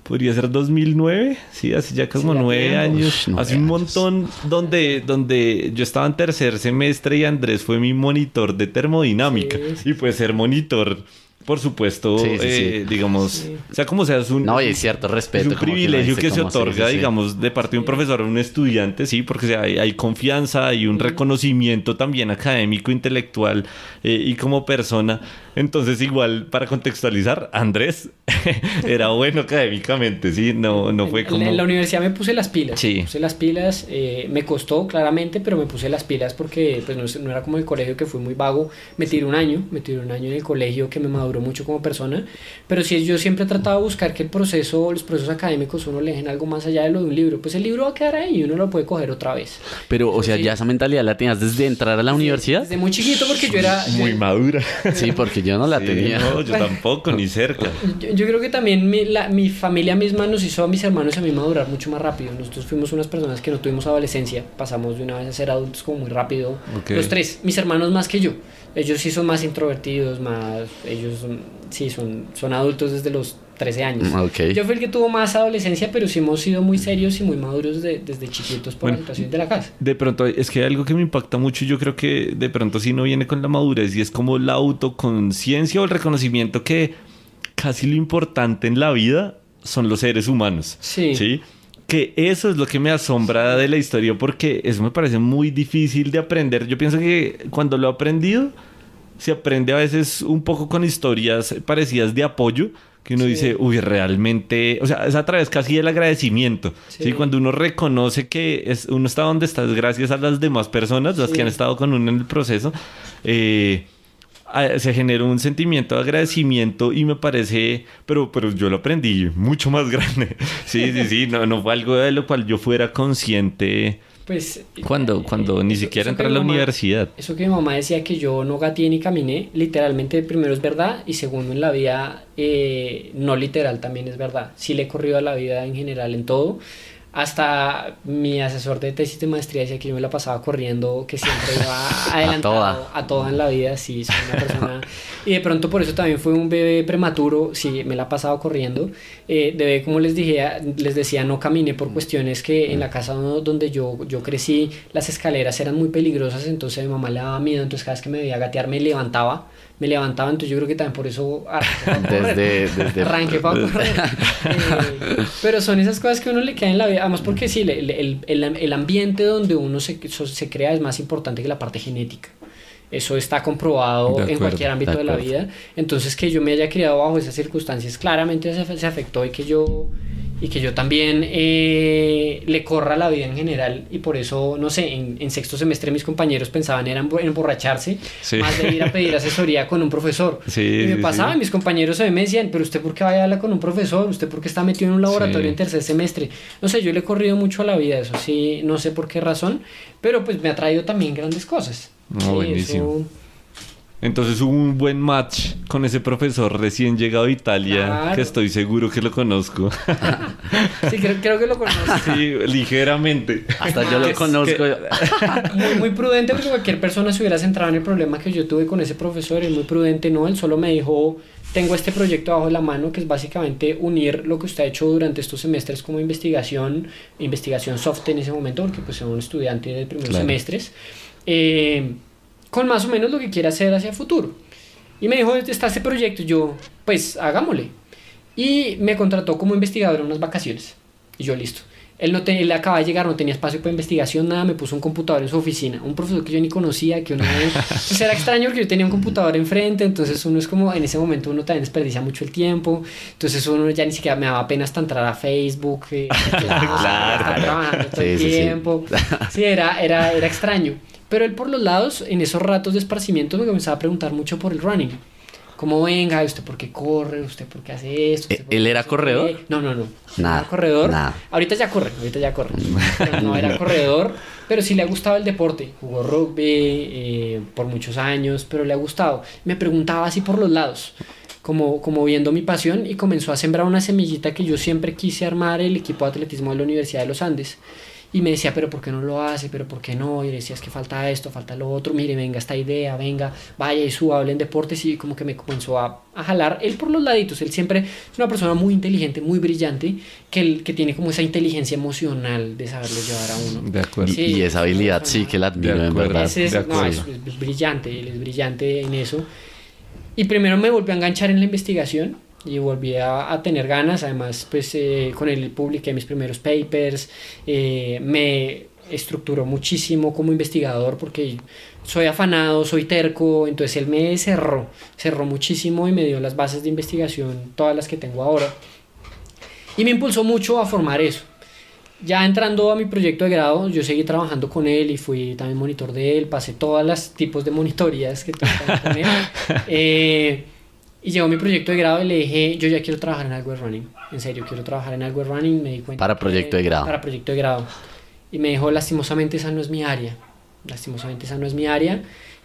podría ser 2009, sí, hace ya como nueve años, hace un montón donde, donde yo estaba en tercer semestre y Andrés fue mi monitor de termodinámica y pues ser monitor por supuesto, Sí, sí, eh, sí. digamos, Sí. sea como sea, es un, No, y es cierto, respeto. es un que privilegio dice que se otorga, digamos, de parte de un profesor a un estudiante, sí, porque o sea, hay, hay confianza, hay un reconocimiento también académico, intelectual eh, y como persona. Entonces, igual, para contextualizar, Andrés era bueno académicamente, sí, no, no fue como... En la universidad me puse las pilas. Sí. Me puse las pilas, eh, me costó claramente, pero me puse las pilas porque pues, no, no era como el colegio que fui muy vago. Me tiré un año, me tiré un año en el colegio que me maduró mucho como persona. Pero sí, yo siempre he tratado de buscar que el proceso, los procesos académicos, uno le dejen algo más allá de lo de un libro. Pues el libro va a quedar ahí y uno lo puede coger otra vez. Pero, o sea, Sí. ya esa mentalidad la tenías desde entrar a la universidad. Desde muy chiquito porque yo era... Muy yo- madura. Sí, porque yo no la Sí, tenía. no, yo tampoco, ni cerca. Yo, yo creo que también mi, la- mi familia misma nos hizo a mis hermanos y a mí madurar mucho más rápido. Nosotros fuimos unas personas que no tuvimos adolescencia, pasamos de una vez a ser adultos como muy rápido. Los tres, mis hermanos más que yo. Ellos sí son más introvertidos, más. Ellos son, sí son, son adultos desde los 13 años. Mm, Ok. Yo fui el que tuvo más adolescencia, pero sí hemos sido muy serios y muy maduros de- desde chiquitos por Bueno. la situación de la casa. De pronto, es que hay algo que me impacta mucho y yo creo que de pronto sí no viene con la madurez y es como la autoconciencia o el reconocimiento que casi lo importante en la vida son los seres humanos. Sí. Que eso es lo que me asombra de la historia porque eso me parece muy difícil de aprender. Yo pienso que cuando lo he aprendido, se aprende a veces un poco con historias parecidas de apoyo. Que uno Sí. dice, uy, realmente, o sea, es a través casi del agradecimiento. Sí. ¿sí? Cuando uno reconoce que es, uno está donde está es gracias a las demás personas, las Sí. que han estado con uno en el proceso, eh, se genera un sentimiento de agradecimiento y me parece, pero, pero yo lo aprendí mucho más grande. Sí, sí, sí, no, no fue algo de lo cual yo fuera consciente Pues. cuando, eh, cuando ni eso- siquiera entré a la mamá- universidad. Eso que mi mamá decía que yo no gateé ni caminé, literalmente primero es verdad y segundo en la vida eh, no literal también es verdad. Sí le he corrido a la vida en general en todo. Hasta mi asesor de tesis de maestría decía que yo me la pasaba corriendo, que siempre iba adelantado toda. a toda en la vida, sí, soy una persona... Y de pronto por eso también fue un bebé prematuro, sí, me la ha pasado corriendo. Eh, de bebé, como les, dije, les decía, no caminé por cuestiones que en la casa do- donde yo, yo crecí, las escaleras eran muy peligrosas, entonces a mi mamá le daba miedo, entonces cada vez que me veía gatear me levantaba, me levantaba, entonces yo creo que también por eso arranqué para correr. Desde, desde Arranqué para correr. Eh, pero son esas cosas que a uno le quedan en la vida, además porque sí, el, el, el ambiente donde uno se, se crea es más importante que la parte genética. Eso está comprobado en cualquier ámbito de de, la vida. Entonces que yo me haya criado bajo esas circunstancias claramente se, se afectó y que yo y que yo también eh, le corra la vida en general. Y por eso no sé en, en sexto semestre mis compañeros pensaban era emborracharse Sí. más de ir a pedir asesoría con un profesor. Sí, y me pasaba sí. mis compañeros me decían pero usted por qué vaya a hablar con un profesor usted por qué está metido en un laboratorio en tercer semestre no sé yo le he corrido mucho a la vida eso sí no sé por qué razón pero pues me ha traído también grandes cosas No, Sí, buenísimo. eso- Entonces hubo un buen match con ese profesor recién llegado a Italia, Claro. que estoy seguro que lo conozco. sí creo, creo que lo conozco sí, ligeramente. Hasta yo lo conozco. que- muy, muy prudente porque cualquier persona se hubiera centrado en el problema que yo tuve con ese profesor, es muy prudente, no, él solo me dijo, tengo este proyecto bajo la mano que es básicamente unir lo que usted ha hecho durante estos semestres como investigación, investigación soft en ese momento, porque pues era un estudiante de primeros Claro. semestres, eh, con más o menos lo que quiere hacer hacia el futuro. Y me dijo, está este proyecto, y yo, pues hagámosle. Y me contrató como investigador en unas vacaciones. Y yo, listo. Él, no te- él acaba de llegar, no tenía espacio para investigación, nada, me puso un computador en su oficina. Un profesor que yo ni conocía, que uno... Era extraño porque yo tenía un computador enfrente, entonces uno es como, en ese momento uno también desperdicia mucho el tiempo. Entonces uno ya ni siquiera me daba pena hasta entrar a Facebook. eh, Claro. estar trabajando todo el Sí, sí. Sí, era, era, era extraño. Pero él por los lados, en esos ratos de esparcimiento, me comenzaba a preguntar mucho por el running. Como venga, usted por qué corre, usted por qué hace esto. usted por ¿Él era corredor? qué? No, no, no. Nada, Era corredor. nada. Ahorita ya corre, ahorita ya corre. Pero no era corredor, pero sí le ha gustado el deporte. Jugó rugby eh, por muchos años, pero le ha gustado. Me preguntaba así por los lados, como, como viendo mi pasión y comenzó a sembrar una semillita que yo siempre quise armar el equipo de atletismo de la Universidad de los Andes. Y me decía, pero ¿por qué no lo hace? ¿Pero por qué no? Y le decía, es que falta esto, falta lo otro. Mire, venga esta idea, venga, vaya y suba, hablen deportes. Y como que me comenzó a, a jalar él por los laditos. Él siempre es una persona muy inteligente, muy brillante, que, él- que tiene como esa inteligencia emocional de saberlo llevar a uno. De acuerdo. Y, Sí. y esa habilidad sí que la admiro, en verdad. Es, de no, es, es brillante, él es brillante en eso. Y primero me volví a enganchar en la investigación y volví a, a tener ganas. Además, pues eh, con él publiqué mis primeros papers. eh, me estructuró muchísimo como investigador porque soy afanado, soy terco. Entonces él me cerró, cerró muchísimo y me dio las bases de investigación, todas las que tengo ahora. Y me impulsó mucho a formar eso. Ya entrando a mi proyecto de grado, yo seguí trabajando con él y fui también monitor de él, pasé todos los tipos de monitorías que tengo con él. Eh, y llegó mi proyecto de grado y le dije, yo ya quiero trabajar en algo de running. En serio, quiero trabajar en algo de running. Me di cuenta Para que- proyecto de grado. Para proyecto de grado. Y me dijo, lastimosamente esa no es mi área. Lastimosamente esa no es mi área.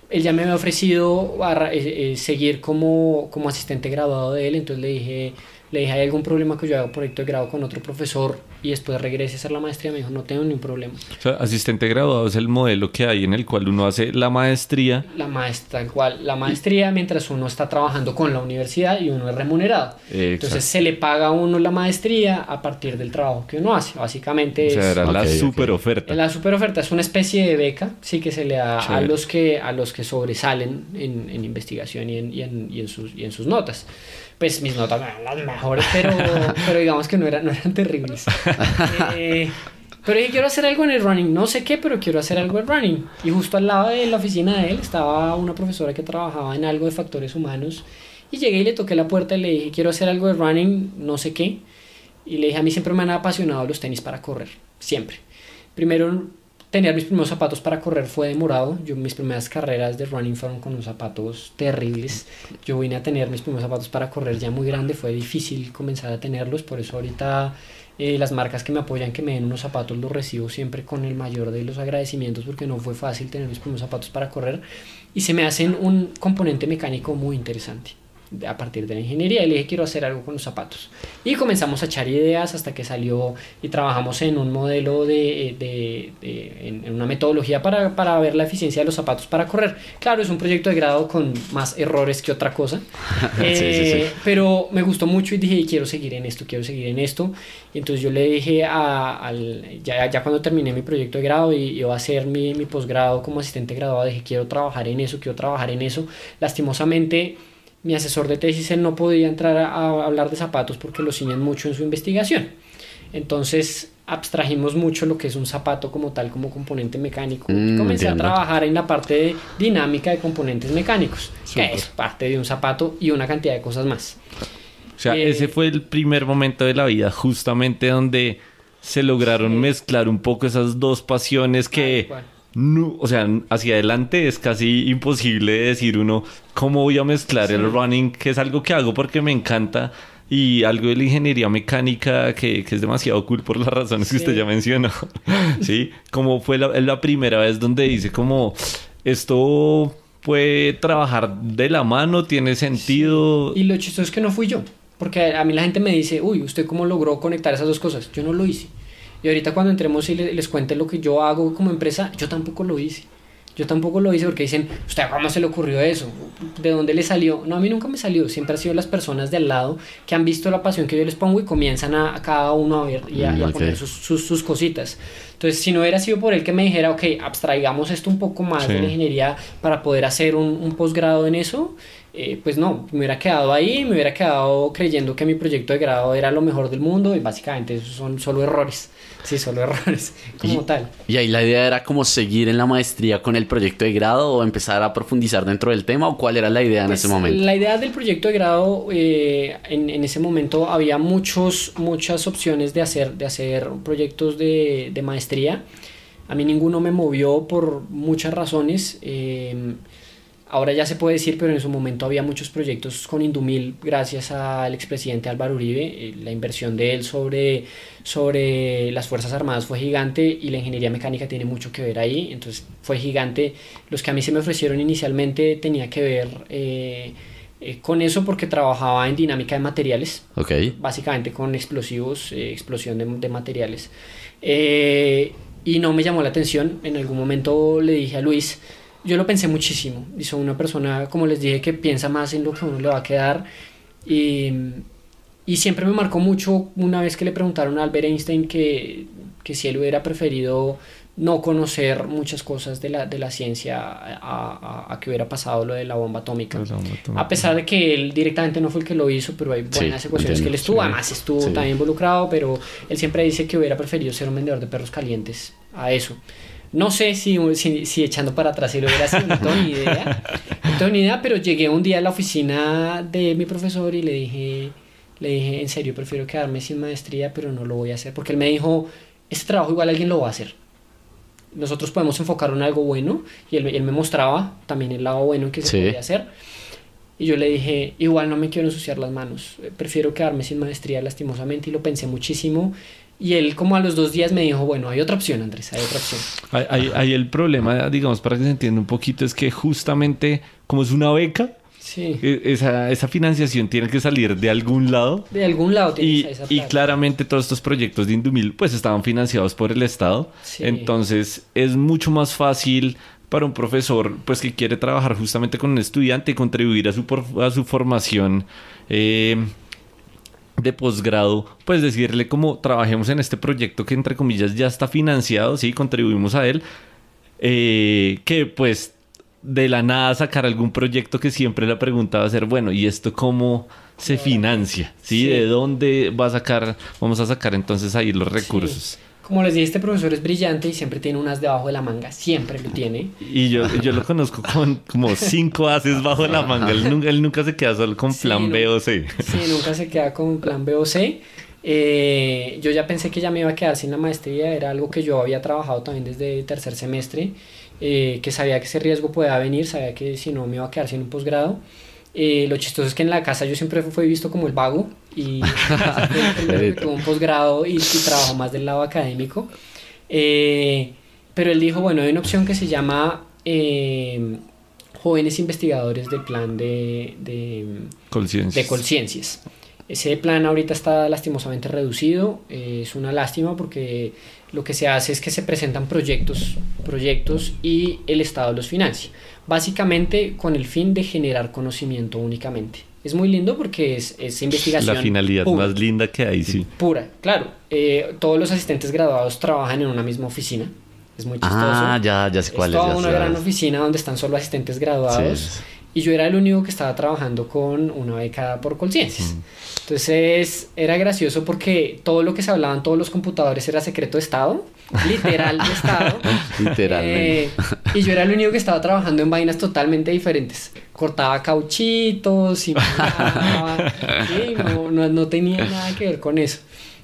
Él ya me había ofrecido barra- eh, eh, seguir como, como asistente graduado de él, entonces le dije, le dije, ¿hay algún problema que yo haga proyecto de grado con otro profesor y después regrese a hacer la maestría? Me dijo, no tengo ningún problema. O sea, asistente graduado es el modelo que hay en el cual uno hace la maestría. La maestra, tal cual, la maestría mientras uno está trabajando con la universidad y uno es remunerado. Entonces se le paga a uno la maestría a partir del trabajo que uno hace. Básicamente O sea, es... era la super oferta. La super oferta es una especie de beca, sí que se le da a los que a los que sobresalen en, en investigación y en, y, en, y en sus, y en sus notas. Pues mis notas no eran las mejores, pero, pero digamos que no eran, no eran terribles. Eh, pero dije, quiero hacer algo en el running, no sé qué, pero quiero hacer algo en running. Y justo al lado de la oficina de él estaba una profesora que trabajaba en algo de factores humanos. Y llegué y le toqué la puerta y le dije, quiero hacer algo de running, no sé qué. Y le dije, a mí siempre me han apasionado los tenis para correr, siempre. Primero, tener mis primeros zapatos para correr fue demorado. Yo, mis primeras carreras de running fueron con unos zapatos terribles. Yo vine a tener mis primeros zapatos para correr ya muy grande, fue difícil comenzar a tenerlos, por eso ahorita eh, las marcas que me apoyan, que me den unos zapatos, los recibo siempre con el mayor de los agradecimientos porque no fue fácil tener mis primeros zapatos para correr y se me hacen un componente mecánico muy interesante a partir de la ingeniería y le dije quiero hacer algo con los zapatos y comenzamos a echar ideas hasta que salió y trabajamos en un modelo de, de- de- en, en una metodología para, para ver la eficiencia de los zapatos para correr. Claro es un proyecto de grado con más errores que otra cosa. Sí, sí, Eh, sí. pero me gustó mucho y dije quiero seguir en esto quiero seguir en esto y entonces yo le dije a, al ya, ya cuando terminé mi proyecto de grado y iba a hacer mi, mi posgrado como asistente graduado dije quiero trabajar en eso quiero trabajar en eso lastimosamente mi asesor de tesis él no podía entrar a, a hablar de zapatos porque lo ciñen mucho en su investigación. Entonces abstrajimos mucho lo que es un zapato como tal, como componente mecánico. y Mm, comencé entiendo. a trabajar en la parte de dinámica de componentes mecánicos, que es parte de un zapato y una cantidad de cosas más. O sea, Eh, ese fue el primer momento de la vida, justamente donde se lograron Sí. mezclar un poco esas dos pasiones que. No- o sea, hacia adelante es casi imposible decir uno cómo voy a mezclar el running, que es algo que hago porque me encanta, y algo de la ingeniería mecánica que, que es demasiado cool por las razones que usted ya mencionó. sí, como fue la, la primera vez donde dice como esto puede trabajar de la mano, tiene sentido. Y lo chistoso es que no fui yo, porque a mí la gente me dice, uy, ¿usted cómo logró conectar esas dos cosas? Yo no lo hice. Y ahorita cuando entremos y le- les cuente lo que yo hago como empresa, yo tampoco lo hice. Yo tampoco lo hice porque dicen, ¿usted cómo se le ocurrió eso? ¿De dónde le salió? No, a mí nunca me salió. Siempre han sido las personas de al lado que han visto la pasión que yo les pongo y comienzan a, a cada uno a ver y a, y a Mm, poner sus, sus, sus cositas. Entonces, si no hubiera sido por él que me dijera, ok, abstraigamos esto un poco más de Sí. la ingeniería para poder hacer un, un posgrado en eso, eh, pues no, me hubiera quedado ahí, me hubiera quedado creyendo que mi proyecto de grado era lo mejor del mundo y básicamente esos son solo errores. Sí, solo errores, como Y- tal. Y ahí la idea era como seguir en la maestría con el proyecto de grado o empezar a profundizar dentro del tema o cuál era la idea en Pues, ese momento. La idea del proyecto de grado, eh, en, en ese momento había muchos, muchas opciones de hacer, de hacer proyectos de, de maestría. A mí ninguno me movió por muchas razones. eh, ahora ya se puede decir, pero en su momento había muchos proyectos con Indumil gracias al expresidente Álvaro Uribe. eh, la inversión de él sobre, sobre las Fuerzas Armadas fue gigante y la ingeniería mecánica tiene mucho que ver ahí. Entonces fue gigante. Los que a mí se me ofrecieron inicialmente tenía que ver eh, eh, con eso porque trabajaba en dinámica de materiales Ok. básicamente con explosivos, eh, explosión de, de materiales. Eh, y no me llamó la atención. En algún momento le dije a Luis, yo lo pensé muchísimo. Y soy una persona, como les dije, que piensa más en lo que a uno le va a quedar. Y, y siempre me marcó mucho una vez que le preguntaron a Albert Einstein que, que si él hubiera preferido no conocer muchas cosas de la, de la ciencia a, a, que hubiera pasado lo de la bomba atómica. A pesar de que él directamente no fue el que lo hizo, pero hay buenas ecuaciones que él estuvo, además estuvo también involucrado, pero él siempre dice que hubiera preferido ser un vendedor de perros calientes a eso. No sé si, si, echando para atrás si lo hubiera sido, no tengo ni idea. No tengo ni idea, pero llegué un día a la oficina de mi profesor y le dije, le dije, en serio, prefiero quedarme sin maestría, pero no lo voy a hacer. Porque él me dijo, este trabajo igual alguien lo va a hacer nosotros podemos enfocarlo en algo bueno y él, él me mostraba también el lado bueno que se podía hacer. Y yo le dije, igual no me quiero ensuciar las manos, prefiero quedarme sin maestría lastimosamente y lo pensé muchísimo. Y él como a los dos días me dijo, bueno, hay otra opción, Andrés, hay otra opción. Hay, hay el problema, digamos, para que se entienda un poquito, es que justamente como es una beca, Sí. E, esa, esa, financiación tiene que salir de algún lado. De algún lado tiene y, esa y claramente todos estos proyectos de Indumil pues estaban financiados por el Estado. Entonces es mucho más fácil para un profesor pues que quiere trabajar justamente con un estudiante y contribuir a su, a su formación eh, de posgrado, pues decirle como trabajemos en este proyecto que entre comillas ya está financiado, sí, contribuimos a él, eh, que pues de la nada sacar algún proyecto que siempre le preguntaba ser, bueno, ¿y esto cómo se financia? ¿Sí? ¿De dónde va a sacar, vamos a sacar entonces ahí los recursos? Como les dije, este profesor es brillante y siempre tiene unas debajo de la manga, siempre lo tiene. Y yo, yo lo conozco con como cinco haces bajo la manga, él nunca, él nunca se queda solo con plan B o C. Sí, nunca se queda con plan B o C. Eh, yo ya pensé que ya me iba a quedar sin la maestría, era algo que yo había trabajado también desde tercer semestre eh, que sabía que ese riesgo podía venir, sabía que si no me iba a quedar sin un posgrado. Eh, lo chistoso es que en la casa yo siempre fui visto como el vago y tuve un posgrado y, y trabajo más del lado académico. Eh, pero él dijo, bueno, hay una opción que se llama jóvenes investigadores del plan de, de, de Colciencias. Ese plan ahorita está lastimosamente reducido, es una lástima porque lo que se hace es que se presentan proyectos, proyectos y el Estado los financia, básicamente con el fin de generar conocimiento únicamente. Es muy lindo porque es, es investigación. La finalidad más linda que hay, sí. Pura, claro. Eh, todos los asistentes graduados trabajan en una misma oficina. Es muy chistoso. Ah, ya, ya sé cuál es. toda una gran oficina donde están solo asistentes graduados. Y yo era el único que estaba trabajando con una beca por conciencias. Mm. Entonces era gracioso porque todo lo que se hablaba en todos los computadores era secreto de Estado, literal de Estado. Literalmente. Eh, y yo era el único que estaba trabajando en vainas totalmente diferentes. Cortaba cauchitos y no, no, no, tenía nada que ver con eso.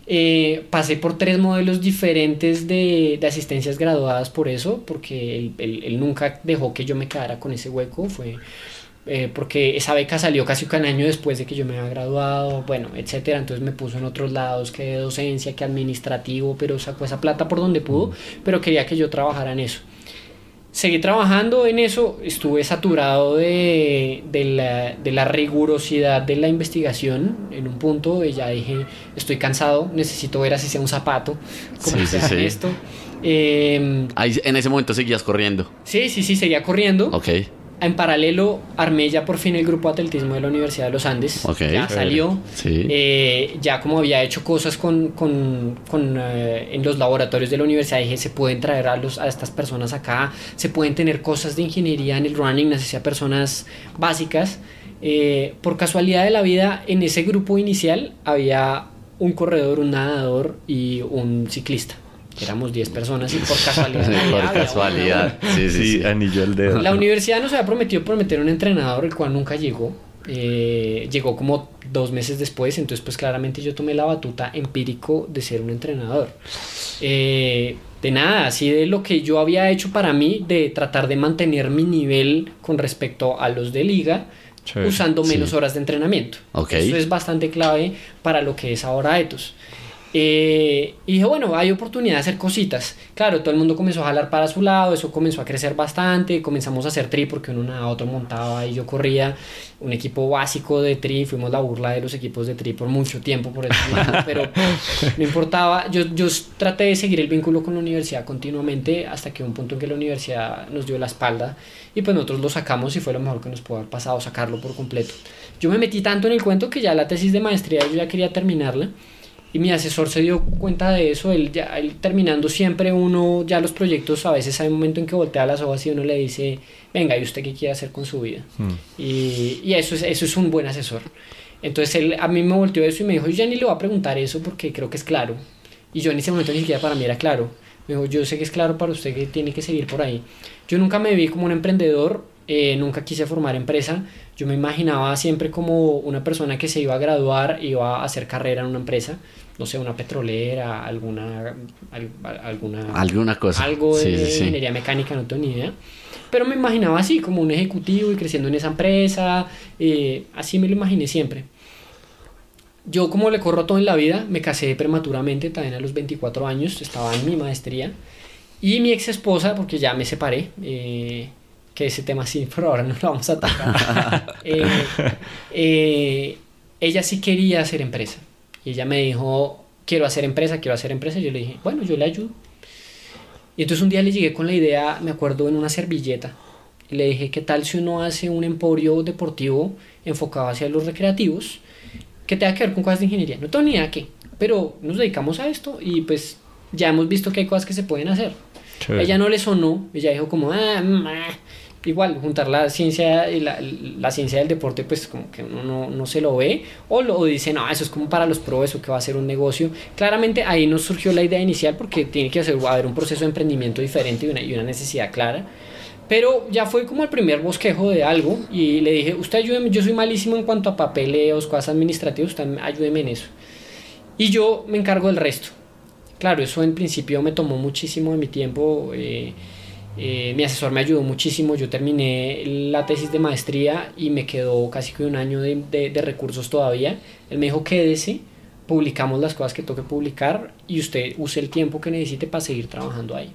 Eh, pasé por tres modelos diferentes de, de, asistencias graduadas por eso, porque él, él, nunca dejó que yo me quedara con ese hueco. Fue eh, porque esa beca salió casi un año después de que yo me había graduado, bueno, etcétera. Entonces me puso en otros lados que de docencia, que administrativo, pero sacó esa plata por donde pudo, pero quería que yo trabajara en eso. Seguí trabajando en eso, estuve saturado de, de, la, de la rigurosidad de la investigación en un punto, y ya dije, estoy cansado, necesito ver así sea un zapato, como sí, sí, esto. Eh, Ahí, en ese momento seguías corriendo. Sí, sí, sí, seguía corriendo. Ok. En paralelo, armé ya por fin el grupo de atletismo de la Universidad de los Andes. ya salió. Eh, ya como había hecho cosas con, con, con eh, en los laboratorios de la universidad, dije, se pueden traer a, los, a estas personas acá, se pueden tener cosas de ingeniería en el running, necesita personas básicas. Eh, por casualidad de la vida, en ese grupo inicial había un corredor, un nadador y un ciclista éramos 10 personas y por casualidad. por casualidad. Sí, sí, sí, anillo el dedo. La universidad nos había prometido prometer un entrenador, el cual nunca llegó. Eh, llegó como dos meses después, entonces pues claramente yo tomé la batuta empírico de ser un entrenador. Eh, de nada, así de lo que yo había hecho para mí, de tratar de mantener mi nivel con respecto a los de liga, usando menos horas de entrenamiento. Eso es bastante clave para lo que es ahora Etos. Eh, y dije, bueno, hay oportunidad de hacer cositas. Claro, todo el mundo comenzó a jalar para su lado, eso comenzó a crecer bastante, comenzamos a hacer tri porque uno a otro montaba y yo corría un equipo básico de tri, fuimos la burla de los equipos de tri por mucho tiempo, por eso pero no importaba, yo, yo traté de seguir el vínculo con la universidad continuamente hasta que un punto en que la universidad nos dio la espalda y pues nosotros lo sacamos y fue lo mejor que nos pudo haber pasado, sacarlo por completo. Yo me metí tanto en el cuento que ya la tesis de maestría yo ya quería terminarla y mi asesor se dio cuenta de eso, él ya él terminando siempre uno, ya los proyectos a veces hay un momento en que voltea las hojas y uno le dice, venga, ¿y usted qué quiere hacer con su vida? Mm. Y, y eso, es, eso es un buen asesor. Entonces él a mí me volteó eso y me dijo, yo ya ni le voy a preguntar eso porque creo que es claro. Y yo en ese momento ni siquiera para mí era claro. Me dijo, yo sé que es claro para usted que tiene que seguir por ahí. Yo nunca me vi como un emprendedor, eh, nunca quise formar empresa. Yo me imaginaba siempre como una persona que se iba a graduar, iba a hacer carrera en una empresa, no sé, una petrolera, alguna, al- alguna, Alguna cosa. algo de Sí, sí, sí. ingeniería mecánica, no tengo ni idea. Pero me imaginaba así, como un ejecutivo y creciendo en esa empresa, eh, así me lo imaginé siempre. Yo como le corro todo en la vida, me casé prematuramente, también a los 24 años, estaba en mi maestría. Y mi ex esposa, porque ya me separé, eh, que ese tema sí, por ahora no lo vamos a tocar. Eh, eh, ella sí quería hacer empresa. Y ella me dijo, quiero hacer empresa, quiero hacer empresa. Y yo le dije, bueno, yo le ayudo. Y entonces un día le llegué con la idea, me acuerdo, en una servilleta. Y le dije, ¿qué tal si uno hace un emporio deportivo enfocado hacia los recreativos que tenga que ver con cosas de ingeniería? No tengo ni idea qué, pero nos dedicamos a esto y pues ya hemos visto que hay cosas que se pueden hacer. Ella no le sonó, ella dijo como, ah, mm, ah". igual, juntar la ciencia y la, la ciencia del deporte, pues como que uno no, no se lo ve, o lo dice, no, eso es como para los pros, eso que va a ser un negocio. Claramente ahí nos surgió la idea inicial porque tiene que hacer, haber un proceso de emprendimiento diferente y una, y una necesidad clara. Pero ya fue como el primer bosquejo de algo y le dije, usted ayúdeme, yo soy malísimo en cuanto a papeleos, cosas administrativas, usted ayúdeme en eso. Y yo me encargo del resto. Claro, eso en principio me tomó muchísimo de mi tiempo. eh, eh, mi asesor me ayudó muchísimo. Yo terminé la tesis de maestría y me quedó casi que un año de, de- de recursos todavía. Él me dijo, quédese, publicamos las cosas que toque publicar y usted use el tiempo que necesite para seguir trabajando ahí.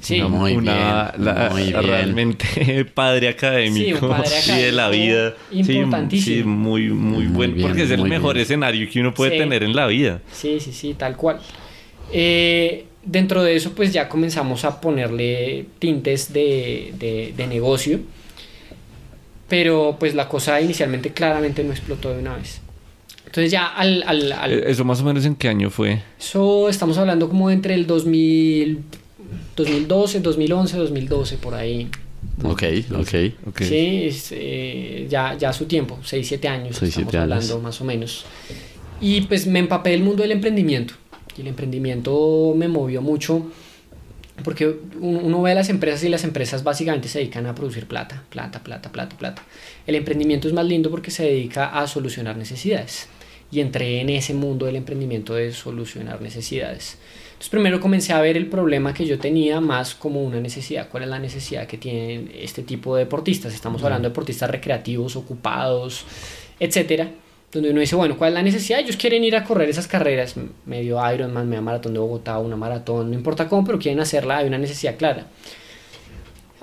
Sí, No, muy Una- bien, la- muy bien. realmente padre académico Sí, un padre sí, de la académico vida importantísimo. sí, muy muy, Muy bueno bien, porque es el mejor bien. escenario que uno puede Sí. tener en la vida Sí, sí, sí, tal cual. Eh, dentro de eso, pues ya comenzamos a ponerle tintes de, de- de negocio. Pero pues la cosa inicialmente claramente no explotó de una vez. Entonces ya al... al- al- Eh, eso más o menos en qué año fue eso estamos hablando como entre el 2000, 2012, 2011, 2012, por ahí. Ok, ok. Ok. Sí, es, eh, ya, ya su tiempo, 6, 7 años, Seis, estamos siete años. hablando más o menos. Y pues me empapé del mundo del emprendimiento. Y el emprendimiento me movió mucho porque un- uno ve a las empresas y las empresas básicamente se dedican a producir plata, plata, plata, plata, plata. El emprendimiento es más lindo porque se dedica a solucionar necesidades. Y entré en ese mundo del emprendimiento de solucionar necesidades. Entonces primero comencé a ver el problema que yo tenía más como una necesidad. ¿Cuál es la necesidad que tienen este tipo de deportistas? Estamos hablando de deportistas recreativos, ocupados, etcétera. Donde uno dice, bueno, ¿cuál es la necesidad? Ellos quieren ir a correr esas carreras, medio Ironman, medio maratón de Bogotá, una maratón, no importa cómo, pero quieren hacerla, hay una necesidad clara.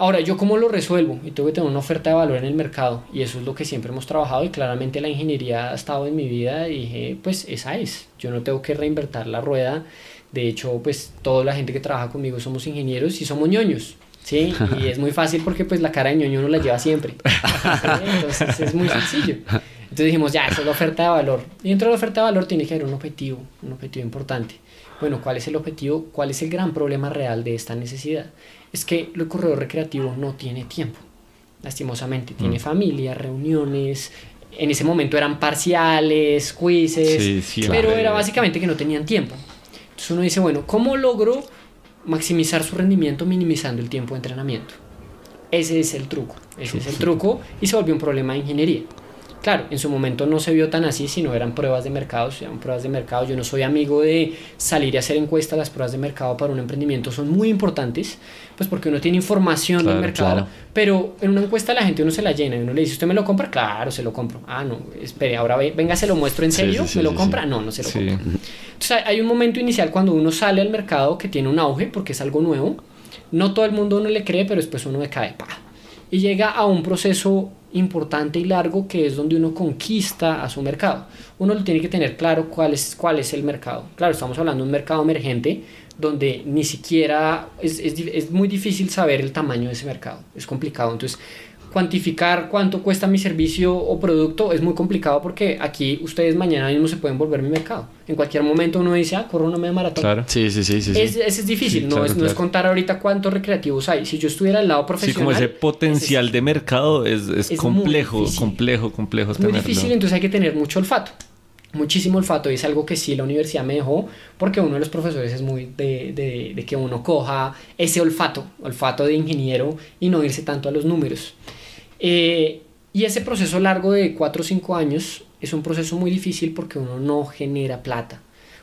Ahora, ¿yo cómo lo resuelvo? Y tengo que tener una oferta de valor en el mercado. Y eso es lo que siempre hemos trabajado. Y claramente la ingeniería ha estado en mi vida. Y dije, pues esa es. Yo no tengo que reinvertir la rueda. De hecho, pues toda la gente que trabaja conmigo somos ingenieros y somos ñoños. ¿Sí? Y es muy fácil porque pues la cara de ñoño uno la lleva siempre. Entonces es muy sencillo. Entonces dijimos, ya, esa es la oferta de valor. Y dentro de la oferta de valor tiene que haber un objetivo, un objetivo importante. Bueno, ¿cuál es el objetivo? ¿Cuál es el gran problema real de esta necesidad? Es que el corredor recreativo no tiene tiempo, lastimosamente. Tiene familia, reuniones. En ese momento eran parciales, quizzes, Sí, siempre. pero era básicamente que no tenían tiempo. Entonces uno dice, bueno, ¿cómo logro maximizar su rendimiento minimizando el tiempo de entrenamiento? Ese es el truco, ese es el truco y se volvió un problema de ingeniería. Claro, en su momento no se vio tan así, sino eran pruebas de mercado, eran pruebas de mercado. Yo no soy amigo de salir y hacer encuestas, las pruebas de mercado para un emprendimiento son muy importantes, pues porque uno tiene información Claro, del mercado, claro. pero en una encuesta la gente uno se la llena y uno le dice, ¿usted me lo compra? Claro, se lo compro. Ah, no, espere, ahora ve- venga, se lo muestro en serio, sí, sí, ¿me lo compra? No, no se lo compra. Entonces hay- hay un momento inicial cuando uno sale al mercado que tiene un auge porque es algo nuevo. No todo el mundo uno le cree, pero después uno decae. ¡pa! Y llega a un proceso importante y largo que es donde uno conquista a su mercado. Uno lo tiene que tener claro cuál es, cuál es el mercado. Claro, estamos hablando de un mercado emergente donde ni siquiera es, es es muy difícil saber el tamaño de ese mercado. Es complicado. Entonces, cuantificar cuánto cuesta mi servicio o producto es muy complicado porque aquí ustedes mañana mismo se pueden volver mi mercado. En cualquier momento uno dice, ah, corro una media maratón. Claro. Sí, sí, sí, sí. sí. Es, ese es difícil, Sí, no, claro, es, no es contar ahorita cuántos recreativos hay. Si yo estuviera al lado Sí, profesional... como ese potencial de mercado es, es, complejo, complejo, complejo Es muy tenerlo. difícil, entonces hay que tener mucho olfato. Muchísimo olfato y es algo que sí la universidad me dejó porque uno de los profesores es muy de, de- de que uno coja ese olfato, olfato de ingeniero y no irse tanto a los números. Eh, y ese proceso largo de 4 o 5 años es un proceso muy difícil porque uno no genera plata.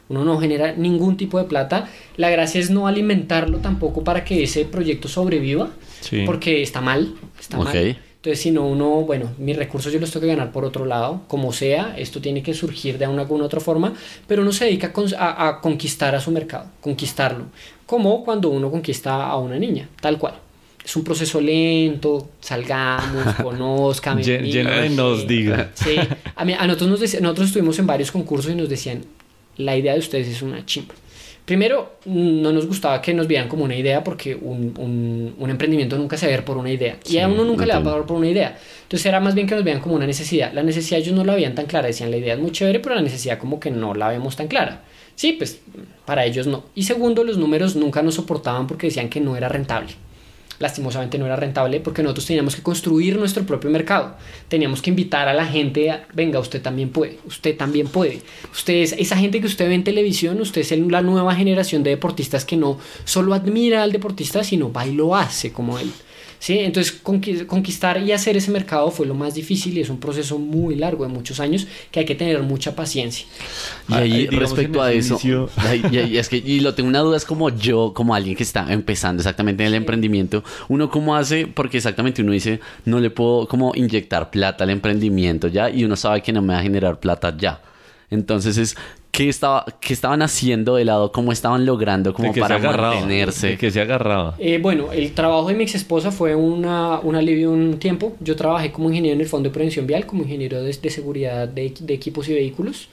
Uno no genera ningún tipo de plata. La gracia es no alimentarlo tampoco para que ese proyecto sobreviva Sí. porque está mal. Está mal. Entonces, si no, uno, bueno, mis recursos yo los tengo que ganar por otro lado, como sea, esto tiene que surgir de una, alguna otra forma, pero uno se dedica a conquistar a su mercado, conquistarlo, como cuando uno conquista a una niña, tal cual. Es un proceso lento, salgamos, conozcame. Lle- lleno de nos diga. Sí, a, mí- a nosotros, nos decían- nosotros estuvimos en varios concursos y nos decían, la idea de ustedes es una chimba. Primero, no nos gustaba que nos vieran como una idea porque un, un- un emprendimiento nunca se ve por una idea. y a uno nunca le va a entiendo. pagar por una idea. Entonces era más bien que nos vean como una necesidad. La necesidad ellos no la veían tan clara. Decían, la idea es muy chévere, pero la necesidad como que no la vemos tan clara. Sí, pues para ellos no. Y segundo, los números nunca nos soportaban porque decían que no era rentable lastimosamente no era rentable porque nosotros teníamos que construir nuestro propio mercado. Teníamos que invitar a la gente a, venga, usted también puede, usted también puede. Usted es esa gente que usted ve en televisión, usted es la nueva generación de deportistas que no solo admira al deportista, sino va y lo hace como él. ¿Sí? Entonces conqui- conquistar y hacer ese mercado fue lo más difícil y es un proceso muy largo de muchos años que hay que tener mucha paciencia. Y Ah, ahí, eh, digamos, respecto a eso, inicio- y, ahí es que, y lo tengo una duda, es como yo, como alguien que está empezando exactamente en el emprendimiento, uno cómo hace, porque exactamente uno dice, no le puedo como inyectar plata al emprendimiento ya, y uno sabe que no me va a generar plata ya. Entonces es, ¿qué, estaba, qué estaban haciendo de lado? ¿Cómo estaban logrando como que para se mantenerse? Que se agarraba. Eh, bueno, el trabajo de mi ex esposa fue una, un alivio un tiempo. Yo trabajé como ingeniero en el Fondo de Prevención Vial, como ingeniero de, de seguridad de, de equipos y vehículos.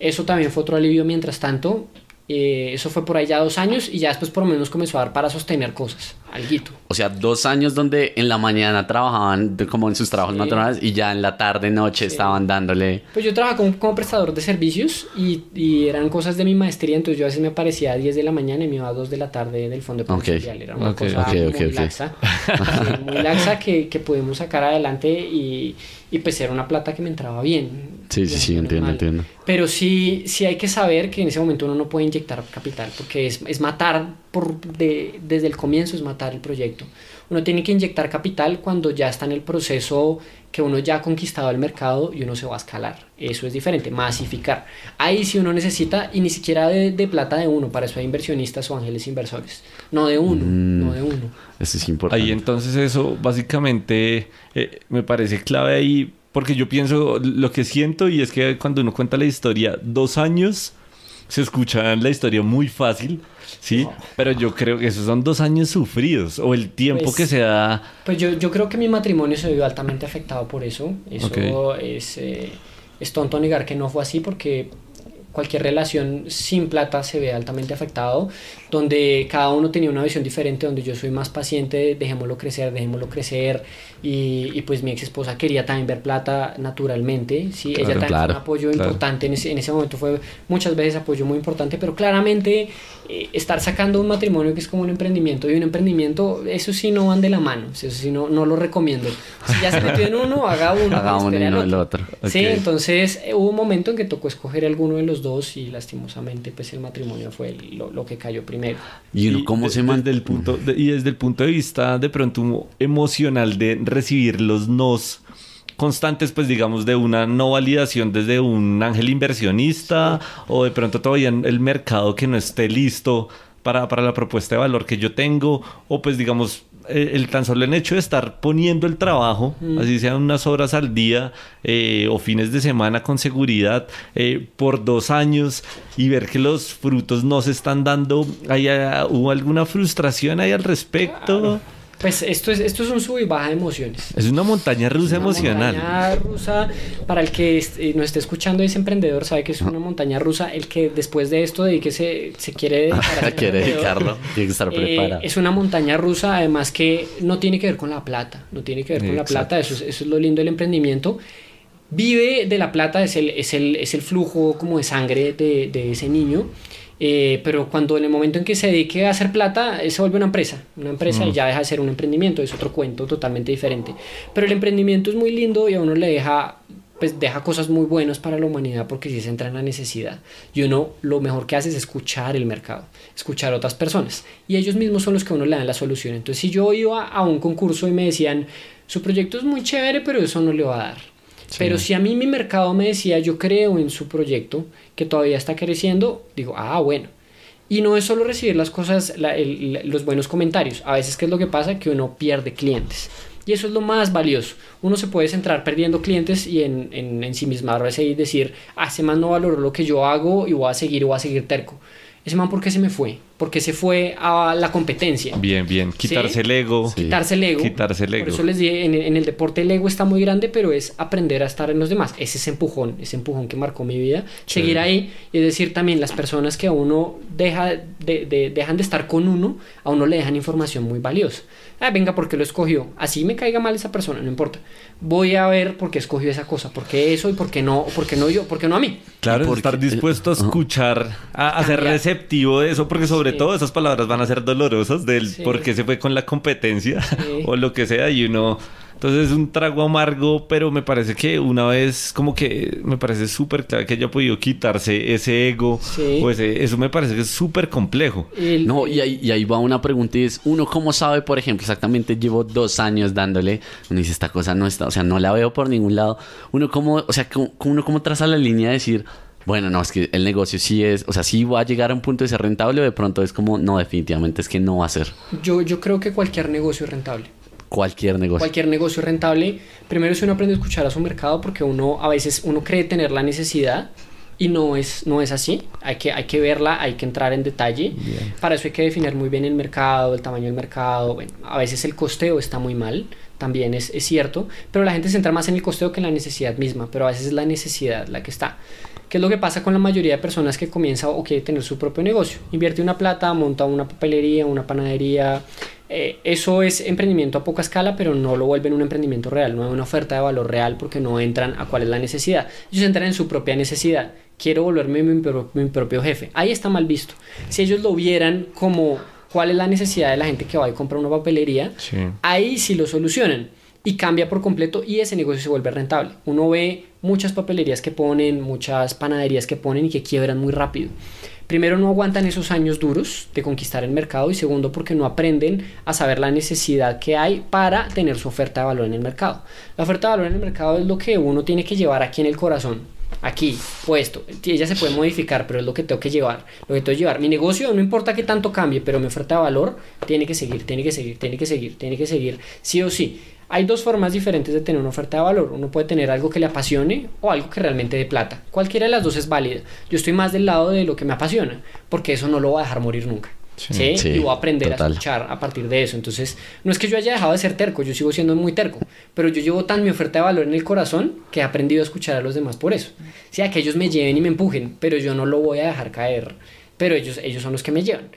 Eso también fue otro alivio mientras tanto. Eh, eso fue por ahí ya dos años y ya después por lo menos comenzó a dar para sostener cosas, alguito. O sea, dos años donde en la mañana trabajaban de- como en sus trabajos Sí. naturales y ya en la tarde, noche estaban dándole... Pues yo trabajaba como, como prestador de servicios y, y eran cosas de mi maestría, entonces yo a veces me aparecía a 10 de la mañana y me iba a 2 de la tarde del fondo de Ok. prevención vial. Era una cosa muy laxa, sí, muy laxa que, que pudimos sacar adelante y, y pues era una plata que me entraba bien. Sí, sí, sí, entiendo, entiendo. Pero sí, sí hay que saber que en ese momento uno no puede inyectar capital, porque es, es matar por de- desde el comienzo, es matar el proyecto. Uno tiene que inyectar capital cuando ya está en el proceso que uno ya ha conquistado el mercado y uno se va a escalar. Eso es diferente, masificar. Ahí sí uno necesita, y ni siquiera de, de plata de uno, para eso hay inversionistas o ángeles inversores. No de uno, Mm. no de uno. Eso es importante. Ahí entonces eso básicamente eh, me parece clave ahí porque yo pienso lo que siento y es que cuando uno cuenta la historia dos años se escucha la historia muy fácil, ¿sí? Pero yo creo que esos son dos años sufridos o el tiempo Pues- que se da... Pues yo, yo creo que mi matrimonio se vio altamente afectado por eso. Eso Ok. es, eh, es tonto negar que no fue así porque cualquier relación sin plata se ve altamente afectado, donde cada uno tenía una visión diferente, donde yo soy más paciente, dejémoslo crecer, dejémoslo crecer, y, y pues mi ex esposa quería también ver plata naturalmente, sí, ella Claro, también fue claro, un apoyo claro. importante, en ese, en ese momento fue muchas veces apoyo muy importante, pero claramente eh, estar sacando un matrimonio que es como un emprendimiento y un emprendimiento, eso sí no van de la mano, eso sí no, no lo recomiendo. Si ya se metió en uno, haga uno. Haga no uno y no el otro. Sí, Ok. entonces eh, hubo un momento en que tocó escoger alguno de los dos y lastimosamente pues el matrimonio fue el- lo, lo que cayó primero. Y uno, ¿cómo se manda el punto de- y desde el punto de vista de pronto emocional de recibir los nos constantes pues digamos de una no validación desde un ángel inversionista o de pronto todavía en el mercado que no esté listo para, para la propuesta de valor que yo tengo o pues digamos eh, el tan solo el hecho de estar poniendo el trabajo, Mm. así sean unas horas al día eh, o fines de semana con seguridad eh, por dos años y ver que los frutos no se están dando, ¿hay, ah, ¿hubo alguna frustración ahí al respecto? Pues esto es, esto es un sub y baja de emociones. Es una montaña rusa Una emocional. montaña rusa, para el que eh, nos esté escuchando y es emprendedor, sabe que es una montaña rusa. El que después de esto de que se, se quiere dedicar Quiere dedicarlo, tiene que estar eh, preparado. es una montaña rusa, además que no tiene que ver con la plata, no tiene que ver con la Exacto. plata, eso es, eso es lo lindo del emprendimiento. Vive de la plata, es el, es el, es el flujo como de sangre de, de ese niño. Eh, pero cuando en el momento en que se dedique a hacer plata, eh, se vuelve una empresa. Una empresa y ya deja de ser un emprendimiento, es otro cuento totalmente diferente. Pero el emprendimiento es muy lindo y a uno le deja, pues deja cosas muy buenas para la humanidad porque si se entra en la necesidad. Y uno lo mejor que hace es escuchar el mercado, escuchar a otras personas. Y ellos mismos son los que a uno le dan la solución. Entonces, si yo iba a un concurso y me decían, su proyecto es muy chévere, pero eso no le va a dar. Pero si a mí mi mercado me decía, yo creo en su proyecto, que todavía está creciendo, digo, ah, bueno. Y no es solo recibir las cosas, los buenos comentarios. A veces, ¿qué es lo que pasa? Que uno pierde clientes. Y eso es lo más valioso. Uno se puede centrar perdiendo clientes y en, en ensimismarse y decir, ah, ese man no valoró lo que yo hago y voy a seguir, voy a seguir terco. Ese man, ¿por qué se me fue? Porque se fue a la competencia. Bien, bien. Quitarse Sí. el ego. Sí. Quitarse el ego. Quitarse el ego. Por eso les dije, en, en el deporte el ego está muy grande, pero es aprender a estar en los demás. Ese es empujón, ese empujón que marcó mi vida. Seguir ahí, y es decir, también las personas que a uno deja de, de- dejan de estar con uno, a uno le dejan información muy valiosa. Ah, venga, porque lo escogió. Así me caiga mal esa persona, no importa. Voy a ver por qué escogió esa cosa, por qué eso y por qué no, por qué no yo, por qué no a mí. Claro, porque- estar dispuesto a escuchar, a, a ser receptivo de eso, porque sobre Sí. todo esas palabras van a ser dolorosas del Sí. por qué se fue con la competencia Sí. o lo que sea y uno... Entonces es un trago amargo, pero me parece que una vez como que me parece súper clave que haya podido quitarse ese ego Sí. o ese- eso me parece que es súper complejo. El- No, y ahí, y ahí va una pregunta y es, uno cómo sabe, por ejemplo, exactamente llevo dos años dándole, uno dice, esta cosa no está, o sea, no la veo por ningún lado, uno cómo, o sea, cómo, uno cómo traza la línea de decir, bueno, no, es que el negocio sí es, o sea, sí va a llegar a un punto de ser rentable o de pronto es como, no, definitivamente es que no va a ser yo, yo creo que cualquier negocio es rentable. cualquier negocio. cualquier negocio rentable, primero si uno aprende a escuchar a su mercado, porque uno a veces uno cree tener la necesidad y no es, no es así. Hay que, hay que verla, hay que entrar en detalle. Para eso hay que definir muy bien el mercado, el tamaño del mercado. Bueno, a veces el costeo está muy mal, también es, es cierto, pero la gente se centra más en el costeo que en la necesidad misma, pero a veces es la necesidad la que está. ¿Qué es lo que pasa con la mayoría de personas que comienza o quiere tener su propio negocio? Invierte una plata, monta una papelería, una panadería. eh, eso es emprendimiento a poca escala, pero no lo vuelven un emprendimiento real, no hay una oferta de valor real porque no entran a cuál es la necesidad. Ellos entran en su propia necesidad. Quiero volverme mi, mi propio jefe. Ahí está mal visto. Si ellos lo vieran como cuál es la necesidad de la gente que va y compra una papelería, Sí. ahí sí lo solucionan y cambia por completo y ese negocio se vuelve rentable. Uno ve muchas papelerías que ponen, muchas panaderías que ponen y que quiebran muy rápido. Primero, no aguantan esos años duros de conquistar el mercado y segundo, porque no aprenden a saber la necesidad que hay para tener su oferta de valor en el mercado. La oferta de valor en el mercado es lo que uno tiene que llevar aquí en el corazón. Aquí, puesto. Ella se puede modificar, pero es lo que tengo que llevar. Lo que tengo que llevar. Mi negocio, no importa que tanto cambie, pero mi oferta de valor tiene que seguir, tiene que seguir, tiene que seguir, tiene que seguir, sí o sí. Hay dos formas diferentes de tener una oferta de valor. Uno puede tener algo que le apasione o algo que realmente dé plata. Cualquiera de las dos es válida. Yo estoy más del lado de lo que me apasiona, porque eso no lo voy a dejar morir nunca. Sí. Sí, Sí, y voy a aprender total. a escuchar a partir de eso. Entonces, no es que yo haya dejado de ser terco, yo sigo siendo muy terco, pero yo llevo tan mi oferta de valor en el corazón que he aprendido a escuchar a los demás por eso. O sea, que ellos me lleven y me empujen, pero yo no lo voy a dejar caer, pero ellos, ellos son los que me llevan.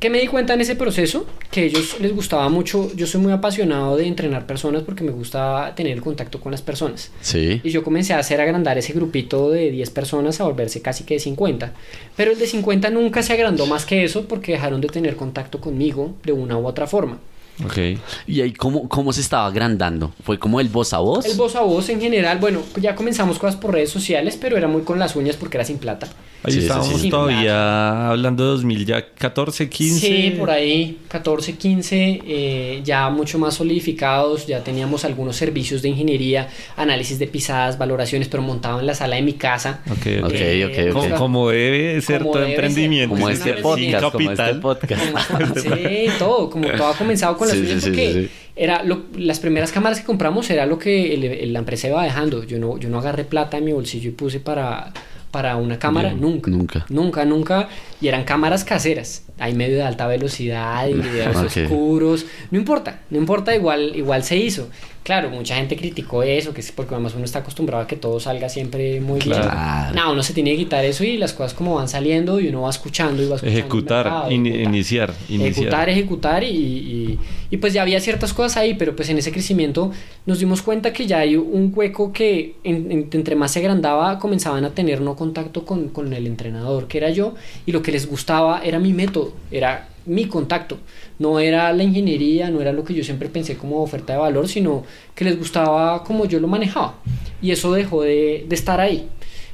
¿Qué me di cuenta en ese proceso? Que a ellos les gustaba mucho, yo soy muy apasionado de entrenar personas porque me gusta tener el contacto con las personas. Sí. Y yo comencé a hacer agrandar ese grupito de 10 personas a volverse casi que de 50. Pero el de 50 nunca se agrandó más que eso porque dejaron de tener contacto conmigo de una u otra forma. Ok. ¿Y ahí cómo, cómo se estaba agrandando? ¿Fue como el voz a voz? El voz a voz en general, bueno, ya comenzamos cosas por redes sociales, pero era muy con las uñas porque era sin plata. Ahí Sí, estábamos sí. todavía hablando de 2014, 15. Sí, por ahí, 14, 15, eh, ya mucho más solidificados, ya teníamos algunos servicios de ingeniería, análisis de pisadas, valoraciones, pero montado en la sala de mi casa. Ok, Eh, ok, o ok. sea, Como, como debe ser Como todo debe ser. emprendimiento. Como es este podcast, como este capital. podcast. Sí, todo, como todo ha comenzado con las Sí, uñas sí, porque era lo- las primeras cámaras que compramos era lo que el- el- la empresa iba dejando. Yo no, yo no agarré plata en mi bolsillo y puse para, para una cámara, Bien, nunca. nunca. Nunca, nunca. Y eran cámaras caseras. Hay medio de alta velocidad y videos Ok. oscuros. No importa, no importa, igual, igual se hizo. Claro, mucha gente criticó eso, que es porque además uno está acostumbrado a que todo salga siempre muy bien. Claro. No, uno se tiene que quitar eso y las cosas como van saliendo y uno va escuchando y va escuchando. Ejecutar, mercado, in- ejecutar. iniciar, iniciar. Ejecutar, ejecutar y, y- y pues ya había ciertas cosas ahí, pero pues en ese crecimiento nos dimos cuenta que ya hay un hueco que en- en- entre más se agrandaba comenzaban a tener no contacto con, con el entrenador que era yo y lo que les gustaba era mi método, era mi contacto, no era la ingeniería, no era lo que yo siempre pensé como oferta de valor, sino que les gustaba como yo lo manejaba. Y eso dejó de, de estar ahí.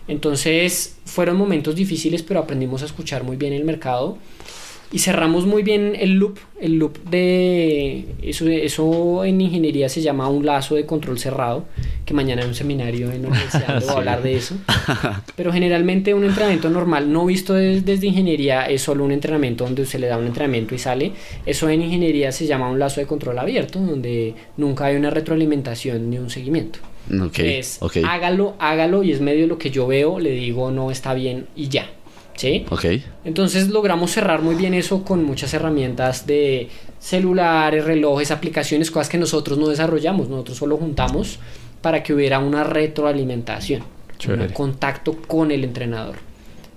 Entonces fueron momentos difíciles, pero aprendimos a escuchar muy bien el mercado y cerramos muy bien el loop, el loop de eso, eso en ingeniería se llama un lazo de control cerrado, que mañana en un seminario en universidad voy a hablar de eso. Pero generalmente un entrenamiento normal, no visto des- desde ingeniería, es solo un entrenamiento donde se le da un entrenamiento y sale. Eso en ingeniería se llama un lazo de control abierto, donde nunca hay una retroalimentación ni un seguimiento. Ok, es ok, hágalo, hágalo y es medio de lo que yo veo, le digo no está bien y ya. ¿Sí? ok. Entonces logramos cerrar muy bien eso con muchas herramientas de celulares, relojes, aplicaciones, cosas que nosotros no desarrollamos, nosotros solo juntamos para que hubiera una retroalimentación, Chévere. un contacto con el entrenador.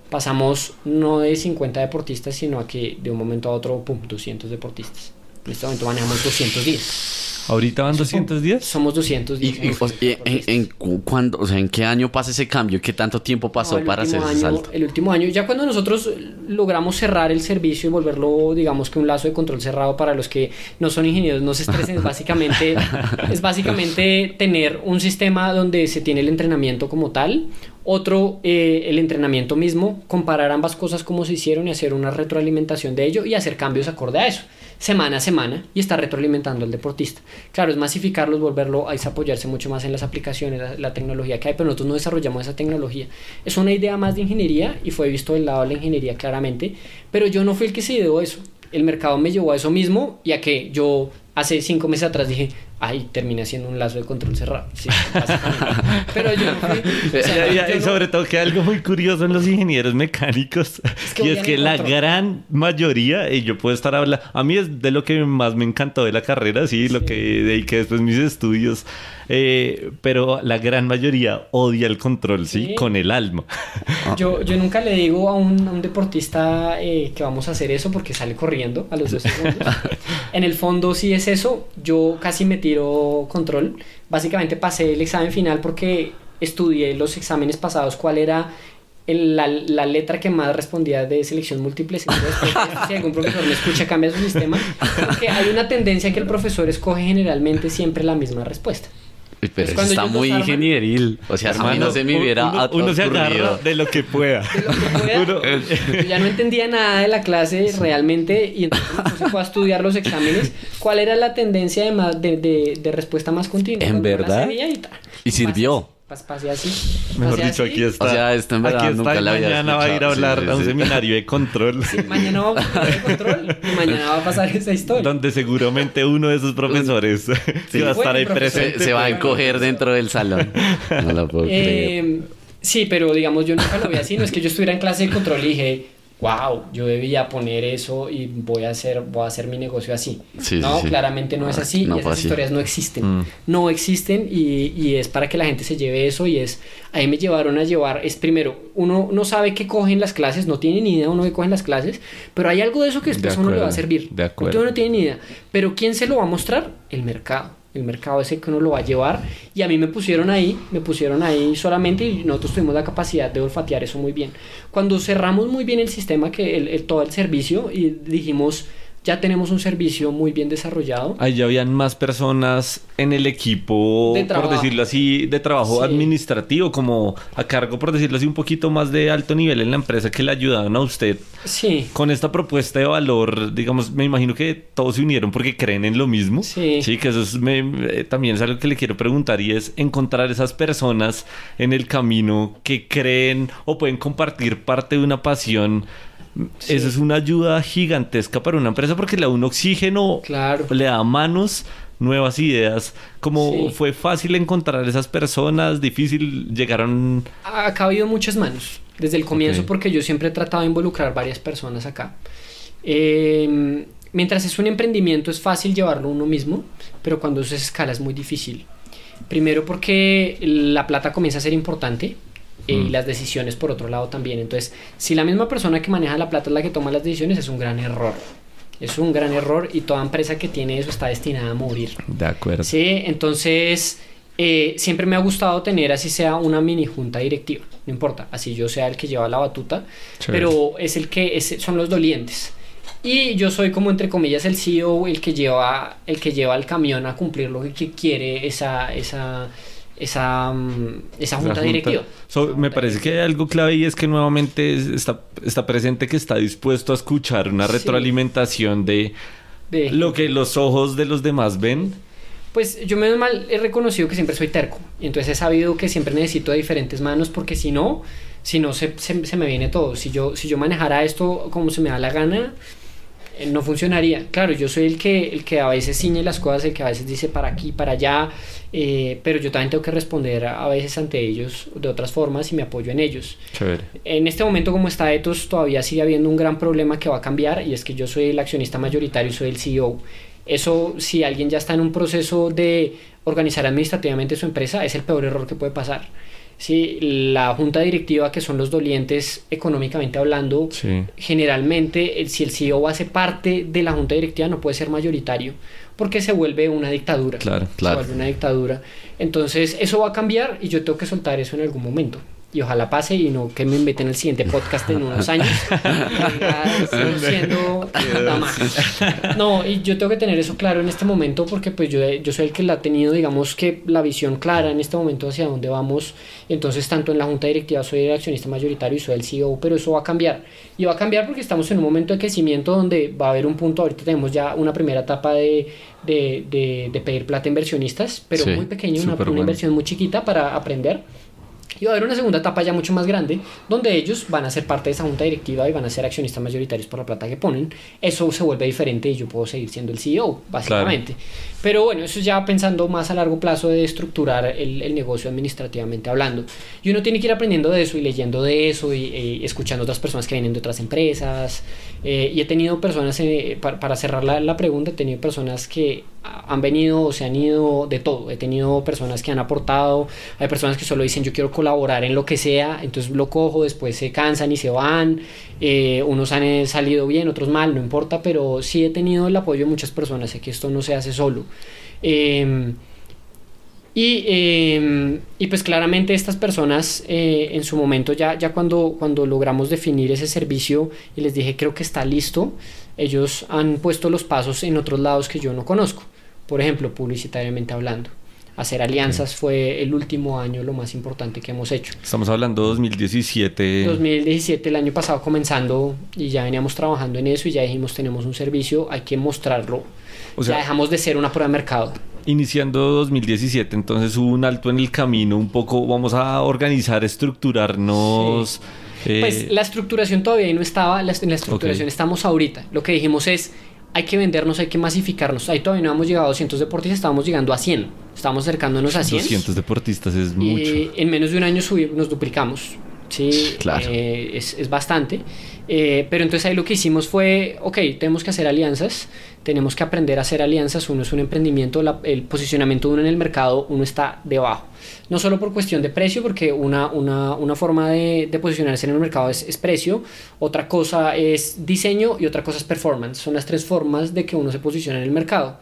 Pasamos no de 50 deportistas, sino a que de un momento a otro, pum, 200 deportistas. En este momento manejamos 210. Ahorita van 200 días. Somos 210. ¿Y, y, o- y en, en cu- cuándo, o sea, en qué año pasa ese cambio? ¿Qué tanto tiempo pasó No, para hacer último ese año- salto? El último año, ya cuando nosotros logramos cerrar el servicio y volverlo, digamos que un lazo de control cerrado para los que no son ingenieros, no se estresen, es básicamente, es básicamente tener un sistema donde se tiene el entrenamiento como tal, otro eh, el entrenamiento mismo, comparar ambas cosas como se hicieron y hacer una retroalimentación de ello y hacer cambios acorde a eso, semana a semana y estar retroalimentando al deportista. Claro, es masificarlos, volverlo a es apoyarse mucho más en las aplicaciones, la, la tecnología que hay, pero nosotros no desarrollamos esa tecnología. Es una idea más de ingeniería y fue visto del lado de la ingeniería claramente, pero yo no fui el que se ideó eso. El mercado me llevó a eso mismo y a que yo hace cinco meses atrás dije, ay, terminé haciendo un lazo de control cerrado. Sí, pero yo no fui. o sea, Y- y- yo y no- sobre todo que algo muy curioso en los ingenieros mecánicos que y es que la control. gran mayoría y yo puedo estar hablando a mí es de lo que más me encantó de la carrera sí, lo Sí. que dediqué después mis estudios eh, pero la gran mayoría odia el control sí, Sí. con el alma Yo, yo nunca le digo a un, a un deportista eh, que vamos a hacer eso porque sale corriendo a los dos segundos. en el fondo, si es eso, yo casi me tiro control. Básicamente pasé el examen final porque estudié los exámenes pasados cuál era el- la, la letra que más respondía de selección múltiple. Si algún profesor me escucha, cambia su sistema. Porque hay una tendencia que el profesor escoge generalmente siempre la misma respuesta. Pero Pues eso está muy arman- ingenieril. O sea, a mí Hermano, no se me hubiera uno, uno se agarra de lo que pueda de lo que pueda. Uno- Yo ya no entendía nada de la clase realmente y entonces puse fue a estudiar los exámenes. ¿Cuál era la tendencia de, más- de, de- de respuesta más continua? ¿En verdad? ¿Y sirvió? Pas- Pasé así. Mejor dicho, así. aquí está. O sea, esto en verdad aquí está nunca y la había mañana va a ir a. Sí, hablar sí, a un sí. seminario de control. Mañana vamos a pasar el control y mañana va a pasar esa historia. Donde seguramente uno de esos profesores que va a estar Buen ahí profesor. presente. Se, se va a encoger dentro del salón. No lo puedo creer. Eh, sí, pero digamos, yo nunca lo vi así. No es que yo estuviera en clase de control y dije, wow, yo debía poner eso y voy a hacer, voy a hacer mi negocio así. Sí, no, sí, sí. claramente no es así. No y esas así. historias no existen. Mm. No existen y, y es para que la gente se lleve eso y es, ahí me llevaron a llevar, es primero, uno no sabe qué cogen las clases, no tiene ni idea uno qué cogen las clases, pero hay algo de eso que después a uno le va a acuerdo, servir. de acuerdo. Uno no tiene ni idea. Pero ¿quién se lo va a mostrar? El mercado. El mercado es que uno lo va a llevar. Y a mí me pusieron ahí, me pusieron ahí solamente y nosotros tuvimos la capacidad de olfatear eso muy bien. Cuando cerramos muy bien el sistema, que el- todo el servicio, y dijimos, ya tenemos un servicio muy bien desarrollado. Ahí ya habían más personas en el equipo, De por decirlo así, de trabajo Sí. administrativo, como a cargo, por decirlo así, un poquito más de alto nivel en la empresa que le ayudaban a usted. Sí. Con esta propuesta de valor, digamos, me imagino que todos se unieron porque creen en lo mismo. Sí. que eso es, me- eh, también es algo que le quiero preguntar y es encontrar esas personas en el camino que creen o pueden compartir parte de una pasión. Sí. Eso es una ayuda gigantesca para una empresa porque le da un oxígeno, Claro. le da manos, nuevas ideas. Como Sí. fue fácil encontrar esas personas, difícil, llegaron... Ha cabido muchas manos. Desde el comienzo porque yo siempre he tratado de involucrar varias personas acá. Eh, mientras es un emprendimiento es fácil llevarlo uno mismo, pero cuando se escala es muy difícil. Primero porque la plata comienza a ser importante eh, y Mm. las decisiones por otro lado también. Entonces, si la misma persona que maneja la plata es la que toma las decisiones, es un gran error. Es un gran error y toda empresa que tiene eso está destinada a morir. De acuerdo. Sí, entonces eh, siempre me ha gustado tener así sea una mini junta directiva, no importa, así yo sea el que lleva la batuta, Chévere. pero es el que es- son los dolientes. Y yo soy como entre comillas el CEO, el que lleva el que lleva el camión a cumplir lo que quiere esa esa esa mm, esa La junta, directiva. So, me parece que hay algo clave y es que nuevamente es- está, está presente que está dispuesto a escuchar una Sí. retroalimentación de de- lo que los ojos de los demás ven. Pues yo menos mal he reconocido que siempre soy terco. Y entonces he sabido que siempre necesito de diferentes manos porque si no, si no se, se- se me viene todo. Si yo, si yo manejara esto como se me da la gana, no funcionaría. Claro, yo soy el que, el que a veces ciñe las cosas, el que a veces dice para aquí, para allá, eh, pero yo también tengo que responder a, a veces ante ellos de otras formas y me apoyo en ellos. Chévere. En este momento, como está Etos, todavía sigue habiendo un gran problema que va a cambiar y es que yo soy el accionista mayoritario y soy el CEO. Eso, si alguien ya está en un proceso de organizar administrativamente su empresa, es el peor error que puede pasar. Si la junta directiva, que son los dolientes económicamente hablando, Sí. generalmente, el- si el CEO hace parte de la junta directiva, no puede ser mayoritario, porque se vuelve una dictadura. Claro, Se claro. vuelve una dictadura. Entonces, eso va a cambiar y yo tengo que soltar eso en algún momento. Y ojalá pase y no que me inviten el siguiente podcast en unos años. Ya estoy siendo nada más. No, y yo tengo que tener eso claro en este momento porque pues yo, yo soy el que la ha tenido, digamos que la visión clara en este momento hacia dónde vamos. Entonces, tanto en la junta directiva soy el accionista mayoritario y soy el CEO, pero eso va a cambiar. Y va a cambiar porque estamos en un momento de crecimiento donde va a haber un punto, ahorita tenemos ya una primera etapa de, de, de, de pedir plata a inversionistas, pero Sí, muy pequeño, una, inversión muy chiquita para aprender. Y va a haber una segunda etapa ya mucho más grande, donde ellos van a ser parte de esa junta directiva y van a ser accionistas mayoritarios por la plata que ponen. Eso se vuelve diferente y yo puedo seguir siendo el CEO, básicamente. Pero bueno, eso es ya pensando más a largo plazo de estructurar el, el negocio administrativamente hablando. Y uno tiene que ir aprendiendo de eso y leyendo de eso y, y escuchando otras personas que vienen de otras empresas. Eh, y he tenido personas, eh, para, para cerrar la, la pregunta, he tenido personas que han venido o se han ido de todo. He tenido personas que han aportado, hay personas que solo dicen yo quiero colaborar en lo que sea, entonces lo cojo, después se cansan y se van. Eh, unos han salido bien, otros mal, no importa, pero sí he tenido el apoyo de muchas personas, sé que esto no se hace solo. Eh, y, eh, y pues claramente estas personas eh, en su momento ya, ya cuando, cuando logramos definir ese servicio y les dije creo que está listo, ellos han puesto los pasos en otros lados que yo no conozco. Por ejemplo, publicitariamente hablando. Hacer alianzas fue el último año lo más importante que hemos hecho. Estamos hablando de 2017. 2017, el año pasado comenzando y ya veníamos trabajando en eso y ya dijimos tenemos un servicio, hay que mostrarlo. O sea- ya dejamos de ser una prueba de mercado. Iniciando 2017, entonces hubo un alto en el camino, un poco vamos a organizar, estructurarnos. eh, Pues la estructuración todavía no estaba, la, en la estructuración Ok. estamos ahorita. Lo que dijimos es, hay que vendernos, hay que masificarnos. Ahí todavía no hemos llegado a 200 deportistas, estábamos llegando a 100. Estamos acercándonos a 100. 200 deportistas es mucho. En menos de un año subimos, nos duplicamos. Sí, Claro. eh, es, es bastante. Eh, pero entonces ahí lo que hicimos fue, ok, tenemos que hacer alianzas, tenemos que aprender a hacer alianzas. Uno es un emprendimiento, la- el posicionamiento de uno en el mercado, uno está debajo. No solo por cuestión de precio, porque una, una, una forma de, de posicionarse en el mercado es, es precio, otra cosa es diseño y otra cosa es performance. Son las tres formas de que uno se posiciona en el mercado.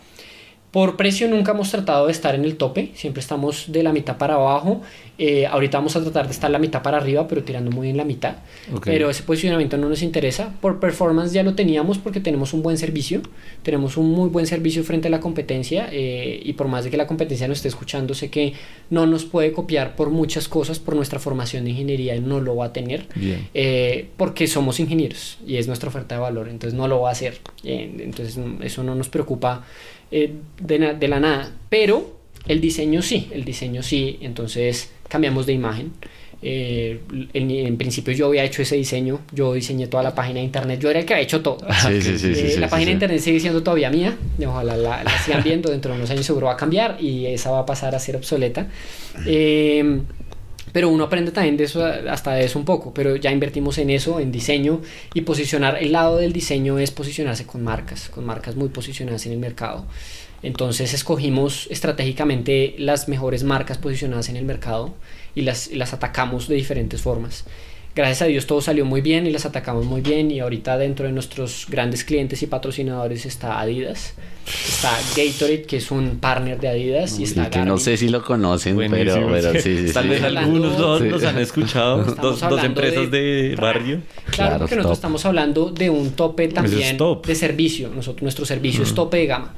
Por precio nunca hemos tratado de estar en el tope, siempre estamos de la mitad para abajo. Eh, ahorita vamos a tratar de estar la mitad para arriba, pero tirando muy en la mitad. Ok. Pero ese posicionamiento no nos interesa. Por performance ya lo teníamos porque tenemos un buen servicio, tenemos un muy buen servicio frente a la competencia eh, y por más de que la competencia nos esté escuchando, sé que no nos puede copiar por muchas cosas, por nuestra formación de ingeniería no lo va a tener. Eh, porque somos ingenieros y es nuestra oferta de valor, entonces no lo va a hacer. Entonces eso no nos preocupa eh, de, na- de la nada. Pero el diseño sí, el diseño sí, entonces cambiamos de imagen. Eh, en, en principio yo había hecho ese diseño, yo diseñé toda la página de internet, yo era el que había hecho todo. Sí, sí, sí, Eh, la página de internet sigue siendo todavía mía, y ojalá la, la sigan viendo, dentro de unos años seguro va a cambiar y esa va a pasar a ser obsoleta. Eh, pero uno aprende también de eso hasta de eso un poco, pero ya invertimos en eso, en diseño y posicionar el lado del diseño es posicionarse con marcas, con marcas muy posicionadas en el mercado. Entonces escogimos estratégicamente las mejores marcas posicionadas en el mercado y las, las atacamos de diferentes formas gracias a Dios todo salió muy bien y las atacamos muy bien y ahorita dentro de nuestros grandes clientes y patrocinadores está Adidas, está Gatorade que es un partner de Adidas y está que no sé si lo conocen, pero, pero, sí, sí, Tal vez algunos dos los han escuchado, dos, dos, empresas de, barrio. Claro, porque nosotros estamos hablando de un tope también de servicio, nosotros, nuestro servicio es tope de gama.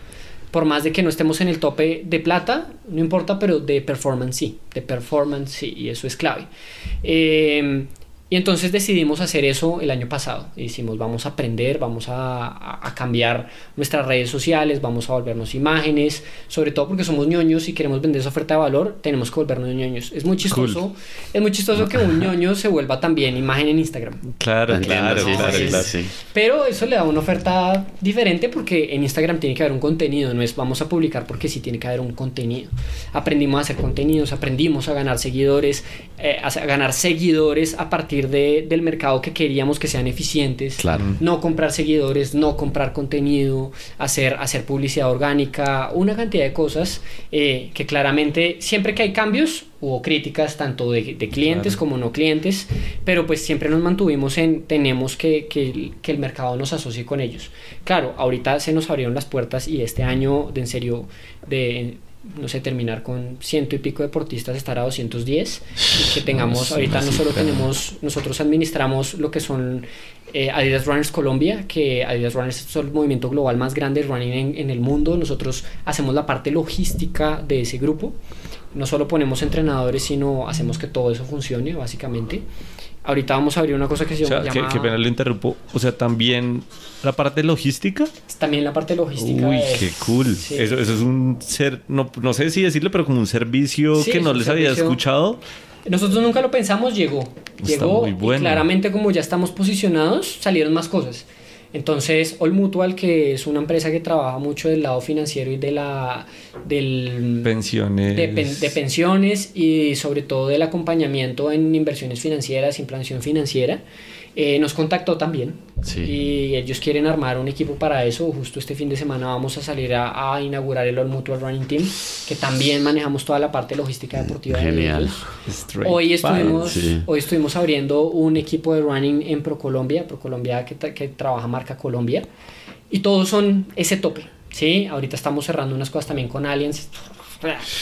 Por más de que no estemos en el tope de plata, no importa, pero de performance sí, de performance sí, y eso es clave. Eh, y entonces decidimos hacer eso el año pasado. Y decimos, vamos a aprender, vamos a, a, cambiar nuestras redes sociales, vamos a volvernos imágenes, sobre todo porque somos ñoños y queremos vender esa oferta de valor, tenemos que volvernos ñoños. Es muy chistoso, es muy chistoso que un ñoño se vuelva también imagen en Instagram. Claro, claro, claro, claro, Pero eso le da una oferta diferente porque en Instagram tiene que haber un contenido, no es vamos a publicar porque sí tiene que haber un contenido. Aprendimos a hacer contenidos, aprendimos a ganar seguidores, eh, a ganar seguidores a partir de, del mercado que queríamos que sean eficientes. No comprar seguidores, no comprar contenido, hacer, hacer publicidad orgánica, una cantidad de cosas eh, que claramente siempre que hay cambios hubo críticas tanto de, clientes como no clientes, pero pues siempre nos mantuvimos en tenemos que, que, que, el mercado nos asocie con ellos. Claro, ahorita se nos abrieron las puertas y este año de en serio de no sé, terminar con ciento y pico deportistas, estar a 210 y que tengamos, ahorita no solo tenemos, nosotros administramos lo que son eh, Adidas Runners Colombia, que Adidas Runners es el movimiento global más grande de running en, en, el mundo, nosotros hacemos la parte logística de ese grupo, no solo ponemos entrenadores, sino hacemos que todo eso funcione, básicamente. Ahorita vamos a abrir una cosa que se o sea, llama... Que, pena lo interrumpo. O sea, también la parte logística. También la parte logística. Uy, qué cool. Eso, eso, es un ser, no, no sé si decirlo, pero como un servicio que no les había escuchado. Nosotros nunca lo pensamos, llegó. llegó muy bueno. y claramente como ya estamos posicionados, salieron más cosas. Entonces, All Mutual, que es una empresa que trabaja mucho del lado financiero y de la del pensiones. de, pensiones y sobre todo del acompañamiento en inversiones financieras, implantación financiera, eh, nos contactó también y ellos quieren armar un equipo para eso. Justo este fin de semana vamos a salir a, inaugurar el All Mutual Running Team, que también manejamos toda la parte logística deportiva. Genial. hoy, estuvimos, hoy estuvimos abriendo un equipo de running en ProColombia, ProColombia que, que trabaja marca Colombia, y todos son ese tope. ¿sí? Ahorita estamos cerrando unas cosas también con Aliens.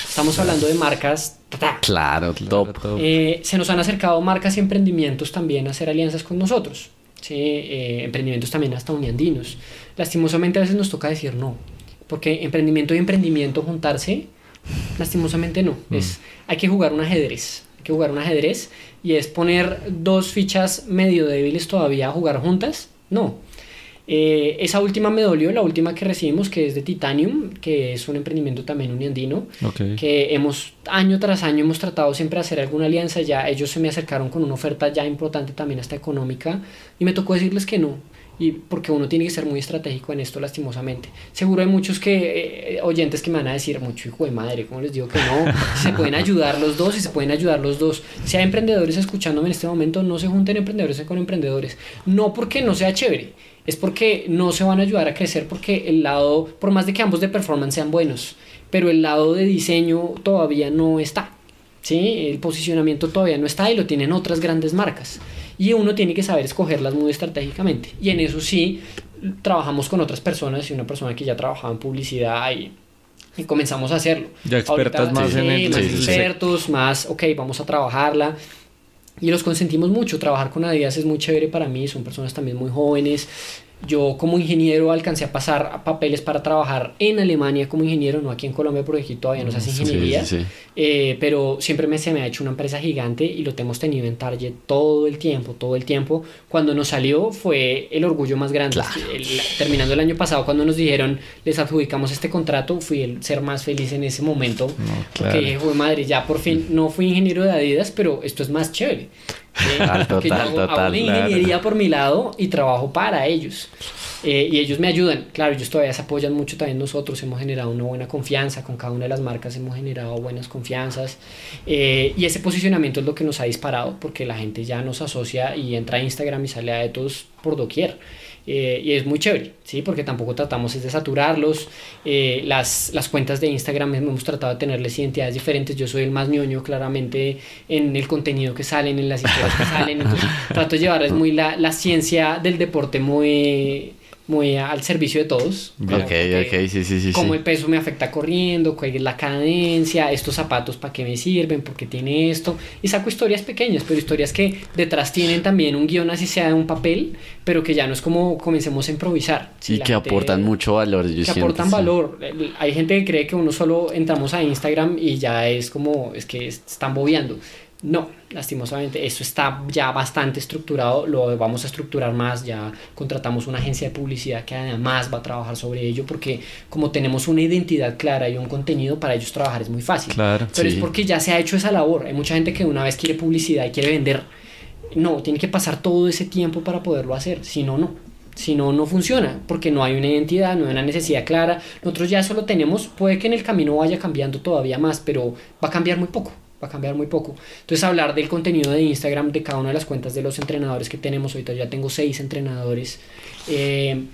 Estamos hablando de marcas. Claro, top. Eh, se nos han acercado marcas y emprendimientos también a hacer alianzas con nosotros. ¿sí? Eh, emprendimientos también hasta uniandinos. Lastimosamente a veces nos toca decir no, porque emprendimiento y emprendimiento juntarse, lastimosamente no. Mm. Es, hay que jugar un ajedrez, hay que jugar un ajedrez y es poner dos fichas medio débiles todavía a jugar juntas. No, eh, esa última me dolió, la última que recibimos, que es de Titanium, que es un emprendimiento también uniandino, que hemos año tras año hemos tratado siempre de hacer alguna alianza, ya ellos se me acercaron con una oferta ya importante también hasta económica y me tocó decirles que no. Y porque uno tiene que ser muy estratégico en esto, lastimosamente. Seguro hay muchos que, eh, oyentes que me van a decir, mucho hijo de madre, ¿cómo les digo que no? se pueden ayudar los dos y se pueden ayudar los dos. Si hay emprendedores escuchándome en este momento, no se junten emprendedores con emprendedores. No porque no sea chévere, es porque no se van a ayudar a crecer porque el lado, por más de que ambos de performance sean buenos, pero el lado de diseño todavía no está. ¿sí? El posicionamiento todavía no está y lo tienen otras grandes marcas. Y uno tiene que saber escogerlas muy estratégicamente. Y en eso sí, trabajamos con otras personas y una persona que ya trabajaba en publicidad y, y comenzamos a hacerlo. Ya expertas más en el... Más expertos, más, ok, vamos a trabajarla. Y los consentimos mucho. Trabajar con Adidas es muy chévere para mí. Son personas también muy jóvenes. Yo como ingeniero alcancé a pasar papeles para trabajar en Alemania como ingeniero, no aquí en Colombia porque aquí todavía no se hace ingeniería, eh, pero siempre me, se me ha hecho una empresa gigante y lo hemos tenido en Target todo el tiempo, todo el tiempo. Cuando nos salió fue el orgullo más grande. terminando el año pasado cuando nos dijeron les adjudicamos este contrato, fui el ser más feliz en ese momento. No, Que dije, madre, ya por fin no fui ingeniero de Adidas, pero esto es más chévere. Total, total, ingeniería por mi lado y trabajo para ellos. Eh, y ellos me ayudan, claro, ellos todavía se apoyan mucho también nosotros, hemos generado una buena confianza, con cada una de las marcas hemos generado buenas confianzas. Eh, y ese posicionamiento es lo que nos ha disparado porque la gente ya nos asocia y entra a Instagram y sale a todos por doquier. Eh, y es muy chévere, ¿sí? Porque tampoco tratamos de saturarlos. Eh, las, las cuentas de Instagram hemos tratado de tenerles identidades diferentes. Yo soy el más ñoño, claramente, en el contenido que salen, en las historias que salen. Entonces, trato de llevarles muy la, la ciencia del deporte muy muy al servicio de todos. Ok, ok, sí, sí, sí. Cómo el peso me afecta corriendo, cuál es la cadencia, estos zapatos para qué me sirven, por qué tiene esto. Y saco historias pequeñas, pero historias que detrás tienen también un guion así sea de un papel, pero que ya no es como comencemos a improvisar. y que aportan mucho valor. Yo que aportan valor. Hay gente que cree que uno solo entramos a Instagram y ya es como, es que están bobeando. No, lastimosamente, eso está ya bastante estructurado, lo vamos a estructurar más, ya contratamos una agencia de publicidad que además va a trabajar sobre ello, porque como tenemos una identidad clara y un contenido, para ellos trabajar es muy fácil. Claro, Pero es porque ya se ha hecho esa labor. Hay mucha gente que una vez quiere publicidad y quiere vender. No, tiene que pasar todo ese tiempo para poderlo hacer, si no, no. Si no, no funciona, porque no hay una identidad, no hay una necesidad clara. Nosotros ya solo tenemos, puede que en el camino vaya cambiando todavía más, pero va a cambiar muy poco va a cambiar muy poco. Entonces hablar del contenido de Instagram de cada una de las cuentas de los entrenadores que tenemos, ahorita ya tengo seis entrenadores. Eh,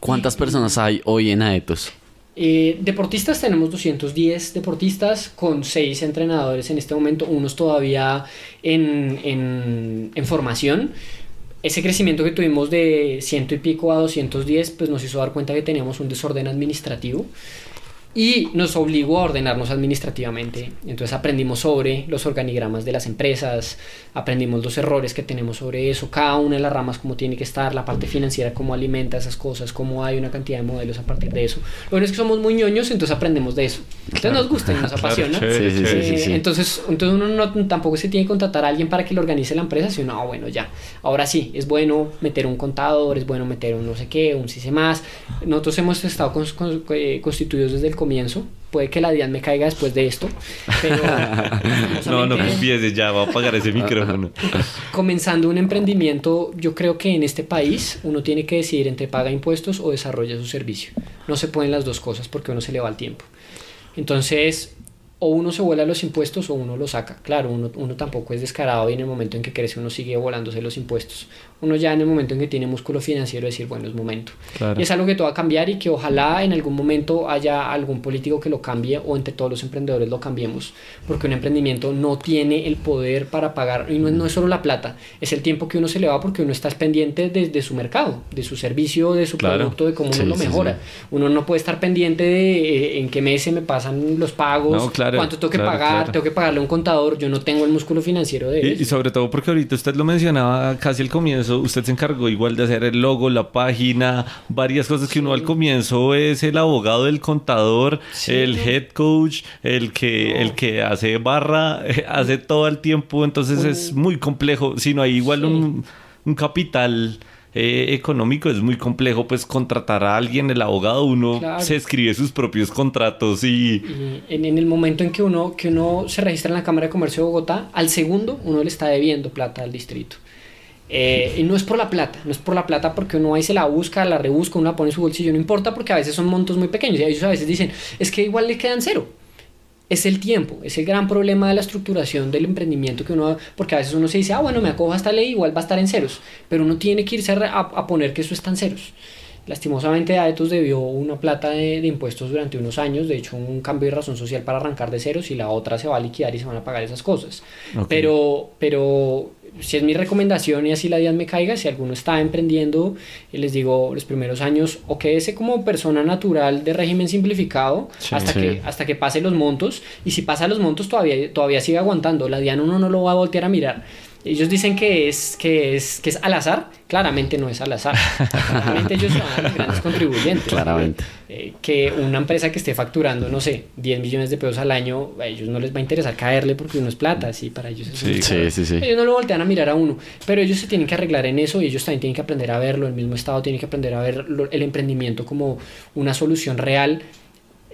¿Cuántas personas hay hoy en Aetos? Eh, deportistas tenemos 210 deportistas con seis entrenadores en este momento, unos todavía en, en, en formación. Ese crecimiento que tuvimos de ciento y pico a 210 pues nos hizo dar cuenta que teníamos un desorden administrativo y nos obligó a ordenarnos administrativamente. Entonces aprendimos sobre los organigramas de las empresas, aprendimos los errores que tenemos sobre eso, cada una de las ramas cómo tiene que estar, la parte financiera, cómo alimenta esas cosas, cómo hay una cantidad de modelos a partir de eso. Lo bueno es que somos muy ñoños, entonces aprendemos de eso. Entonces nos gusta y nos apasiona. entonces, entonces uno no, tampoco se tiene que contratar a alguien para que lo organice la empresa, sino, no, bueno, ya, ahora sí, es bueno meter un contador, es bueno meter un no sé qué, un CICE más. Nosotros hemos estado eh, constituidos desde el comienzo. Puede que la DIAN me caiga después de esto, pero... no, no empieces ya, va a apagar ese micrófono. Comenzando un emprendimiento, yo creo que en este país uno tiene que decidir entre paga impuestos o desarrolla su servicio. No se pueden las dos cosas porque uno se le va el tiempo. Entonces, o uno se vuela los impuestos o uno los saca. Claro, uno, uno, tampoco es descarado y en el momento en que crece uno sigue volándose los impuestos. Uno ya en el momento en que tiene músculo financiero decir, bueno, es momento. Y es algo que todo va a cambiar y que ojalá en algún momento haya algún político que lo cambie o entre todos los emprendedores lo cambiemos. Porque un emprendimiento no tiene el poder para pagar, y no, no es solo la plata, es el tiempo que uno se le va porque uno está pendiente de, su mercado, de su servicio, de su producto, de cómo uno lo mejora. Uno no puede estar pendiente de eh, en qué mes se me pasan los pagos. No, cuánto tengo que pagar, tengo que pagarle a un contador, yo no tengo el músculo financiero de y, eso. Y sobre todo porque ahorita usted lo mencionaba casi al comienzo, usted se encargó igual de hacer el logo, la página, varias cosas que uno al comienzo es el abogado del contador, el head coach, el que, el que hace barra, hace todo el tiempo, entonces es muy complejo, si no hay igual un, un capital eh, económico es muy complejo pues contratar a alguien, el abogado, uno se escribe sus propios contratos y... en, el momento en que uno, que uno se registra en la Cámara de Comercio de Bogotá, al segundo uno le está debiendo plata al distrito. Eh, y no es por la plata, no es por la plata porque uno ahí se la busca, la rebusca, uno la pone en su bolsillo, no importa porque a veces son montos muy pequeños y ellos a veces dicen, es que igual le quedan cero es el tiempo, es el gran problema de la estructuración del emprendimiento que uno, porque a veces uno se dice, ah, bueno, me acojo a esta ley, igual va a estar en ceros, pero uno tiene que irse a, poner que eso está en ceros. Lastimosamente Aetos debió una plata de, impuestos durante unos años, de hecho un cambio de razón social para arrancar de ceros y la otra se va a liquidar y se van a pagar esas cosas. Pero, pero si es mi recomendación y así la DIAN me caiga, si alguno está emprendiendo, y les digo, los primeros años, o quédese como persona natural de régimen simplificado hasta, Que, hasta que pase los montos, y si pasa los montos todavía, todavía sigue aguantando, la DIAN uno no lo va a voltear a mirar. Ellos dicen que es, que es, que es al azar, claramente no es al azar. Claramente ellos son grandes contribuyentes. Claramente. Eh, que una empresa que esté facturando, no sé, 10 millones de pesos al año, a ellos no les va a interesar caerle porque uno es plata, sí, para ellos es sí, sí, sí, sí, Ellos no lo voltean a mirar a uno, pero ellos se tienen que arreglar en eso y ellos también tienen que aprender a verlo, el mismo Estado tiene que aprender a ver el emprendimiento como una solución real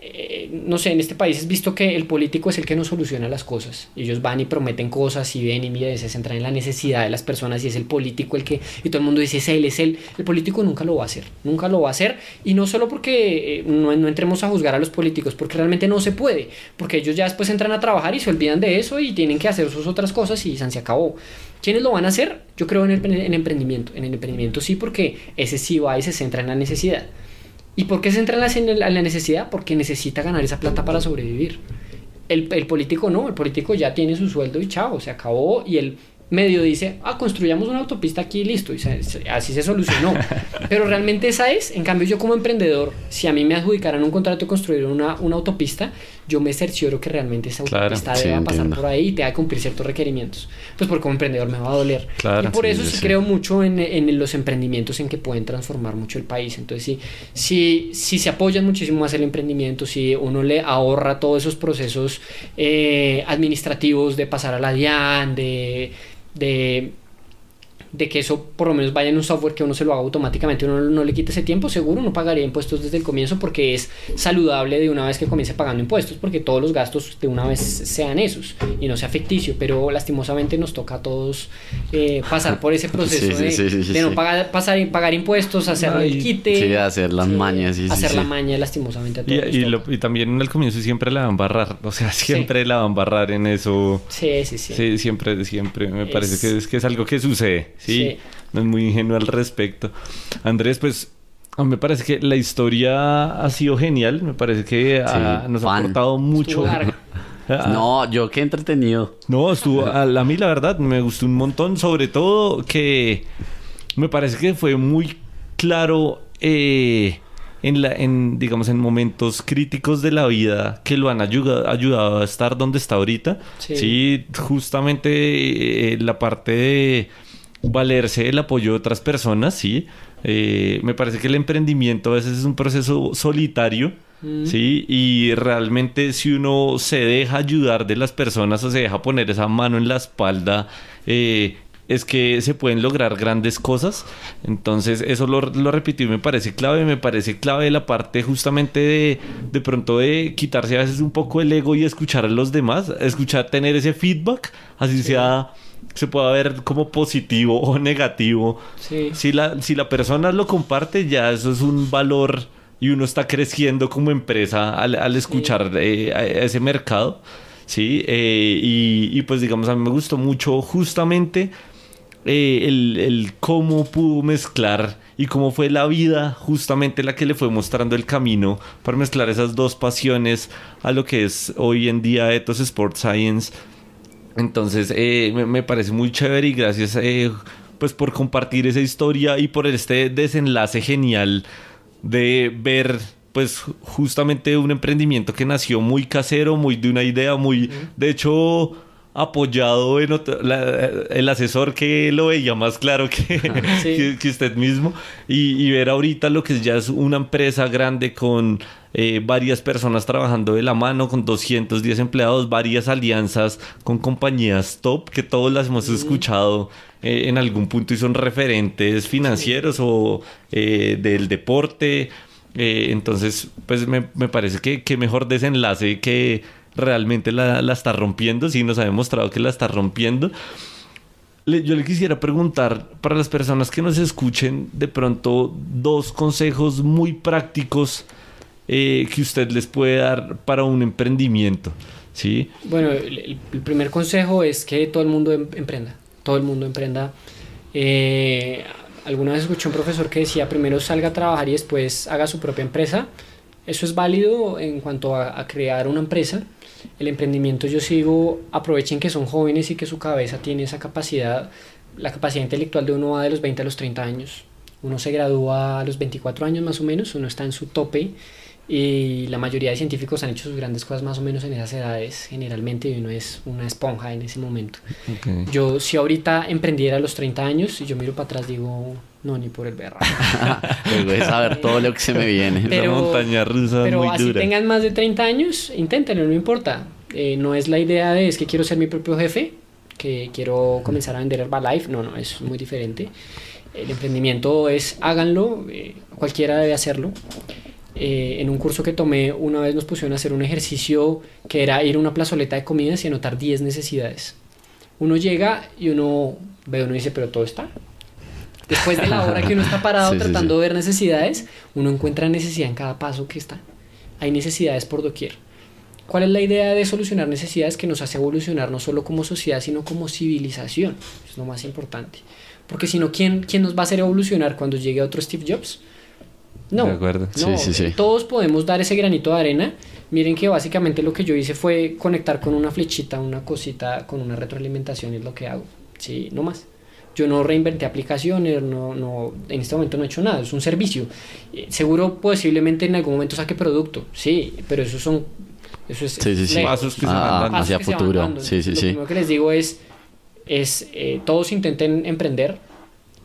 eh, no sé, en este país es visto que el político es el que nos soluciona las cosas. Ellos van y prometen cosas y ven y miren, se centran en la necesidad de las personas y es el político el que, y todo el mundo dice es él, es él. El político nunca lo va a hacer, nunca lo va a hacer. Y no solo porque eh, no, no entremos a juzgar a los políticos, porque realmente no se puede, porque ellos ya después entran a trabajar y se olvidan de eso y tienen que hacer sus otras cosas y se acabó. ¿Quiénes lo van a hacer? Yo creo en el en emprendimiento. En el emprendimiento sí, porque ese sí va y se centra en la necesidad. ¿Y por qué se entra en la, necesidad? Porque necesita ganar esa plata para sobrevivir. El, el, político no, el político ya tiene su sueldo y chao, se acabó y el medio dice, ah, construyamos una autopista aquí y listo, y así se solucionó. Pero realmente esa es, en cambio yo como emprendedor, si a mí me adjudicaran un contrato de construir una, una autopista, yo me cercioro que realmente esa autopista debe pasar por ahí y te va a cumplir ciertos requerimientos. Pues porque como emprendedor me va a doler. y por eso sí, creo mucho en, en, los emprendimientos en que pueden transformar mucho el país. Entonces sí, si, si se apoyan muchísimo más el emprendimiento, si uno le ahorra todos esos procesos eh, administrativos de pasar a la DIAN, de de de que eso por lo menos vaya en un software que uno se lo haga automáticamente, uno no le quite ese tiempo, seguro no pagaría impuestos desde el comienzo porque es saludable de una vez que comience pagando impuestos, porque todos los gastos de una vez sean esos y no sea ficticio, pero lastimosamente nos toca a todos eh, pasar por ese proceso de, no pagar, pasar, pagar impuestos, hacer el quite, hacer las mañas, hacer la maña lastimosamente a todos. Y, y, también en el comienzo siempre la van a barrar, o sea, siempre la van a barrar en eso. Sí, sí, sí. siempre, siempre, me parece que es, que es algo que sucede. Sí, no es muy ingenuo al respecto. Andrés, pues a mí me parece que la historia ha sido genial. Me parece que nos ha aportado mucho. Ah. no, yo qué entretenido. No, estuvo. A, a, mí, la verdad, me gustó un montón. Sobre todo que me parece que fue muy claro. Eh, en, la, en, digamos, en momentos críticos de la vida que lo han ayudado, ayudado a estar donde está ahorita. Sí, justamente eh, la parte de valerse el apoyo de otras personas, sí. Eh, me parece que el emprendimiento a veces es un proceso solitario, mm. sí. Y realmente si uno se deja ayudar de las personas o se deja poner esa mano en la espalda, eh, es que se pueden lograr grandes cosas. Entonces, eso lo, lo repetí, me parece clave, me parece clave la parte justamente de, de pronto de quitarse a veces un poco el ego y escuchar a los demás, escuchar, tener ese feedback, así sea se puede ver como positivo o negativo. Si, la, si la persona lo comparte, ya eso es un valor y uno está creciendo como empresa al, escuchar eh, a ese mercado. Sí, eh, y, pues digamos, a mí me gustó mucho justamente eh, el, el, cómo pudo mezclar y cómo fue la vida justamente la que le fue mostrando el camino para mezclar esas dos pasiones a lo que es hoy en día Ethos Sports Science entonces eh, me, parece muy chévere y gracias eh, pues por compartir esa historia y por este desenlace genial de ver pues justamente un emprendimiento que nació muy casero, muy de una idea, muy de hecho apoyado en el asesor que lo veía más claro que, que, usted mismo. Y, y, ver ahorita lo que ya es una empresa grande con eh, varias personas trabajando de la mano con 210 empleados, varias alianzas con compañías top que todos las hemos escuchado eh, en algún punto y son referentes financieros o eh, del deporte. entonces, pues me, me parece que, que mejor desenlace que realmente la, está rompiendo, sí nos ha demostrado que la está rompiendo. yo le quisiera preguntar para las personas que nos escuchen de pronto dos consejos muy prácticos eh, que usted les puede dar para un emprendimiento. ¿sí? Bueno, el, primer consejo es que todo el mundo em, emprenda, todo el mundo emprenda. Eh, alguna vez escuché un profesor que decía primero salga a trabajar y después haga su propia empresa. Eso es válido en cuanto a crear una empresa el emprendimiento yo sigo, aprovechen que son jóvenes y que su cabeza tiene esa capacidad, la capacidad intelectual de uno va de los 20 a los 30 años. Uno se gradúa a los 24 años más o menos, uno está en su tope y la mayoría de científicos han hecho sus grandes cosas más o menos en esas edades generalmente y uno es una esponja en ese momento. Yo si ahorita emprendiera a los 30 años y yo miro para atrás digo, no, ni por el berra. Voy a saber todo lo que se me viene. Pero, montaña rusa pero muy así tengan más de 30 años, inténtenlo, no importa. Eh, no es la idea de es que quiero ser mi propio jefe, que quiero comenzar a vender Herbalife. No, no, es muy diferente. El emprendimiento es háganlo, eh, cualquiera debe hacerlo. Eh, en un curso que tomé, una vez nos pusieron a hacer un ejercicio que era ir a una plazoleta de comidas y anotar 10 necesidades. Uno llega y uno ve, uno dice, pero todo está. Después de la hora que uno está parado Sí, sí, tratando sí. de ver necesidades, uno encuentra necesidad en cada paso que está. Hay necesidades por doquier. ¿Cuál es la idea de solucionar necesidades que nos hace evolucionar no solo como sociedad, sino como civilización? Es lo más importante. Porque si no, ¿quién, ¿quién nos va a hacer evolucionar cuando llegue otro Steve Jobs? No, De acuerdo. no, Sí, sí, sí. todos podemos dar ese granito de arena. Miren que básicamente lo que yo hice fue conectar con una flechita, una cosita, con una retroalimentación, es lo que hago. Sí, no más. Yo no reinventé aplicaciones, no, no, en este momento no he hecho nada, es un servicio. Eh, Seguro posiblemente en algún momento saque producto, sí, pero eso son... Eso es Sí, sí, sí. Pasos que se van Ah, hacia que se van futuro. dando. Sí, sí, Lo sí. primero que les digo es, es eh, todos intenten emprender,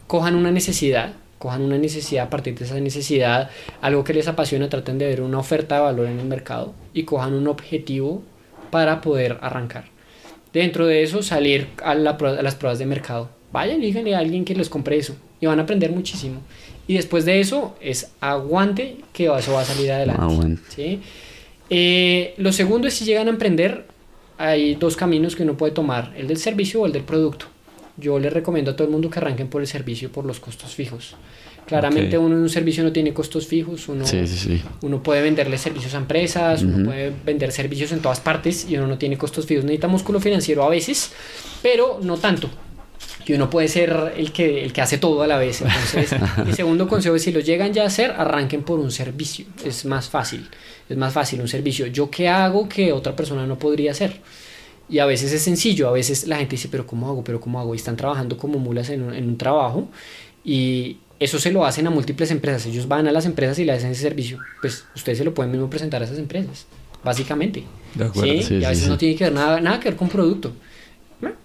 cojan una necesidad, cojan una necesidad a partir de esa necesidad, algo que les apasiona, traten de ver una oferta de valor en el mercado y cojan un objetivo para poder arrancar. Dentro de eso, salir a, la a las pruebas de mercado. Vayan y díganle a alguien que les compre eso y van a aprender muchísimo. Y después de eso, es aguante que eso va a salir adelante. Aguante. ¿sí? Eh, lo segundo es si llegan a emprender, hay dos caminos que uno puede tomar, el del servicio o el del producto. Yo les recomiendo a todo el mundo que arranquen por el servicio por los costos fijos. Claramente Ok. uno en un servicio no tiene costos fijos, uno, Sí, sí, sí. uno puede venderle servicios a empresas, uno Ujú. puede vender servicios en todas partes y uno no tiene costos fijos. Necesita músculo financiero a veces, pero no tanto. Y uno puede ser el que, el que hace todo a la vez. Entonces, mi segundo consejo es si lo llegan ya a hacer, arranquen por un servicio. Es más fácil. Es más fácil un servicio. ¿Yo qué hago que otra persona no podría hacer? Y a veces es sencillo, a veces la gente dice, pero ¿cómo hago? ¿Pero cómo hago? Y están trabajando como mulas en un, en un trabajo y eso se lo hacen a múltiples empresas. Ellos van a las empresas y le hacen ese servicio. Pues ustedes se lo pueden mismo presentar a esas empresas, básicamente. De acuerdo. ¿Sí? Sí, y a sí, veces sí. no tiene que ver nada, nada que ver con producto.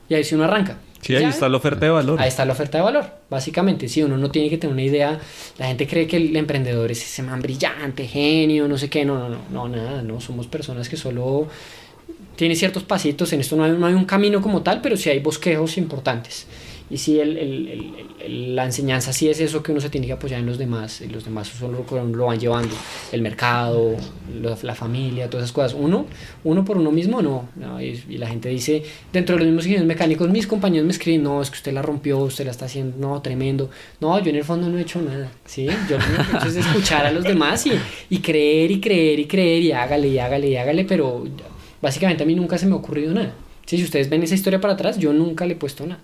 Y ahí sí uno arranca. Sí, ahí Ya, está la oferta de valor. Ahí está la oferta de valor, básicamente. Si uno no tiene que tener una idea, la gente cree que el emprendedor es ese man brillante, genio, no sé qué. No, no, no, no, nada, no. Somos personas que solo tienen ciertos pasitos. En esto no hay, no hay un camino como tal, pero sí hay bosquejos importantes. Y sí, el, el- el- la enseñanza sí es eso que uno se tiene que apoyar en los demás. Y los demás solo lo, van llevando. El mercado, lo- la familia, todas esas cosas. Uno, uno por uno mismo, no. no, y, y la gente dice, dentro de los mismos ingenieros mecánicos, mis compañeros me escriben, no, es que usted la rompió, usted la está haciendo, no, tremendo. No, yo en el fondo no he hecho nada. ¿sí? Yo lo que he hecho es escuchar a los demás y, y creer y creer y creer y hágale y hágale y hágale, pero básicamente a mí nunca se me ha ocurrido nada. Sí, si ustedes ven esa historia para atrás, yo nunca le he puesto nada.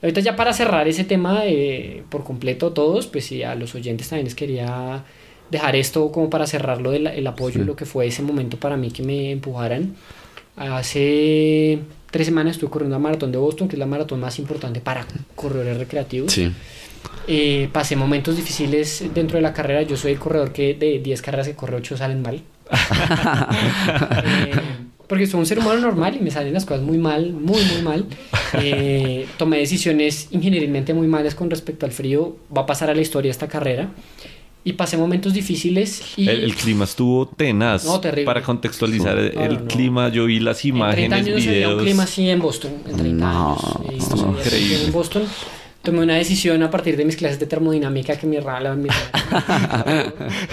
Ahorita ya para cerrar ese tema eh, por completo todos, pues sí, a los oyentes también les quería dejar esto como para cerrarlo del el apoyo y lo que fue ese momento para mí que me empujaran. Hace tres semanas estuve corriendo la maratón de Boston, que es la maratón más importante para corredores recreativos. Sí. Eh, pasé momentos difíciles dentro de la carrera. Yo soy el corredor que de 10 carreras que corre 8 salen mal. Eh, porque soy un ser humano normal y me salen las cosas muy mal, muy, muy mal. Eh, tomé decisiones ingenierilmente muy malas con respecto al frío. Va a pasar a la historia esta carrera. Y pasé momentos difíciles. Y El, el clima estuvo tenaz. No, terrible. Para contextualizar el, No, no, el clima, yo vi las en 30 imágenes, años no se videos. un clima así en Boston. En 30 No, años. No se increíble. En Boston tomé una decisión a partir de mis clases de termodinámica que mi rala mi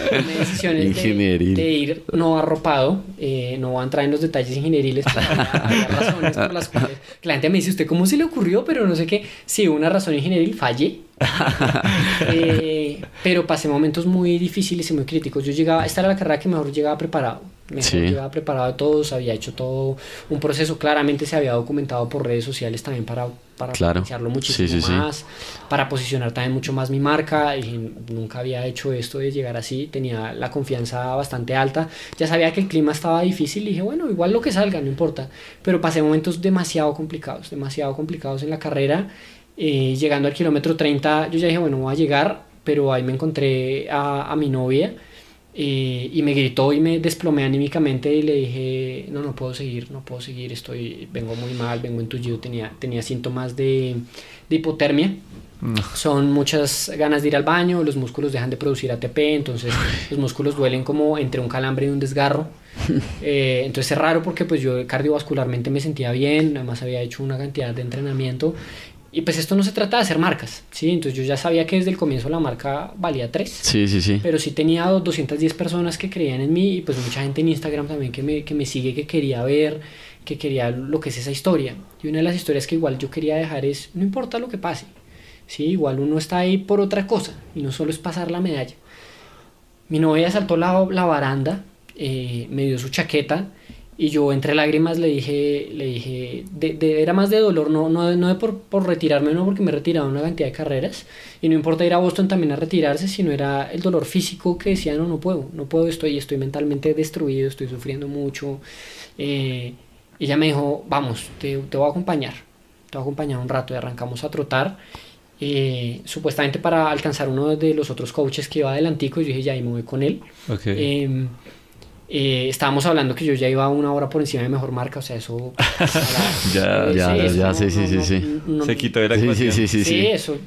tomé decisiones de, de ir no arropado eh, no voy a entrar en los detalles ingenieriles pero había, había razones por las cuales la gente me dice usted cómo se le ocurrió pero no sé qué. Sí una razón ingenieril fallé Eh, pero pasé momentos muy difíciles y muy críticos yo llegaba esta era la carrera que mejor llegaba preparado mejor Sí. llegaba preparado de todos había hecho todo un proceso claramente se había documentado por redes sociales también para para Claro. potenciarlo muchísimo Sí, sí, sí. más para posicionar también mucho más mi marca y nunca había hecho esto de llegar así tenía la confianza bastante alta ya sabía que el clima estaba difícil y dije bueno igual lo que salga no importa pero pasé momentos demasiado complicados demasiado complicados en la carrera eh, llegando al kilómetro 30 yo ya dije bueno voy a llegar pero ahí me encontré a, a mi novia eh, y me gritó y me desplomé anímicamente y le dije, no, no puedo seguir, no puedo seguir, estoy, vengo muy mal, vengo entullido, tenía, tenía síntomas de, de hipotermia. Son muchas ganas de ir al baño, los músculos dejan de producir ATP, entonces los músculos duelen como entre un calambre y un desgarro. Eh, entonces es raro porque pues yo cardiovascularmente me sentía bien, además había hecho una cantidad de entrenamiento y pues esto no se trata de hacer marcas, ¿sí? Entonces yo ya sabía que desde el comienzo la marca valía 3. Sí, sí, sí. Pero sí tenía 210 personas que creían en mí y pues mucha gente en Instagram también que me, que me sigue, que quería ver, que quería lo que es esa historia. Y una de las historias que igual yo quería dejar es, no importa lo que pase, ¿sí? Igual uno está ahí por otra cosa y no solo es pasar la medalla. Mi novia saltó la, la baranda, eh, me dio su chaqueta y yo entre lágrimas le dije, le dije, de, de- era más de dolor, no, no, no de por, por retirarme, no porque me he retirado una cantidad de carreras, y no importa ir a Boston también a retirarse, sino era el dolor físico que decía, no, no puedo, no puedo, estoy, estoy mentalmente destruido, estoy sufriendo mucho. Eh, ella me dijo, vamos, te, te voy a acompañar, te voy a acompañar un rato y arrancamos a trotar. eh, supuestamente para alcanzar uno de los otros coaches que iba adelantico, y yo dije, ya, y me voy con él. Ok. Eh, eh, estábamos hablando que yo ya iba una hora por encima de mejor marca, o sea, eso. Ya, eh, ya, eso ya, no- sí, sí, no- sí, no- sí. no- Se quitó de la Sí, sí, sí, sí, eso.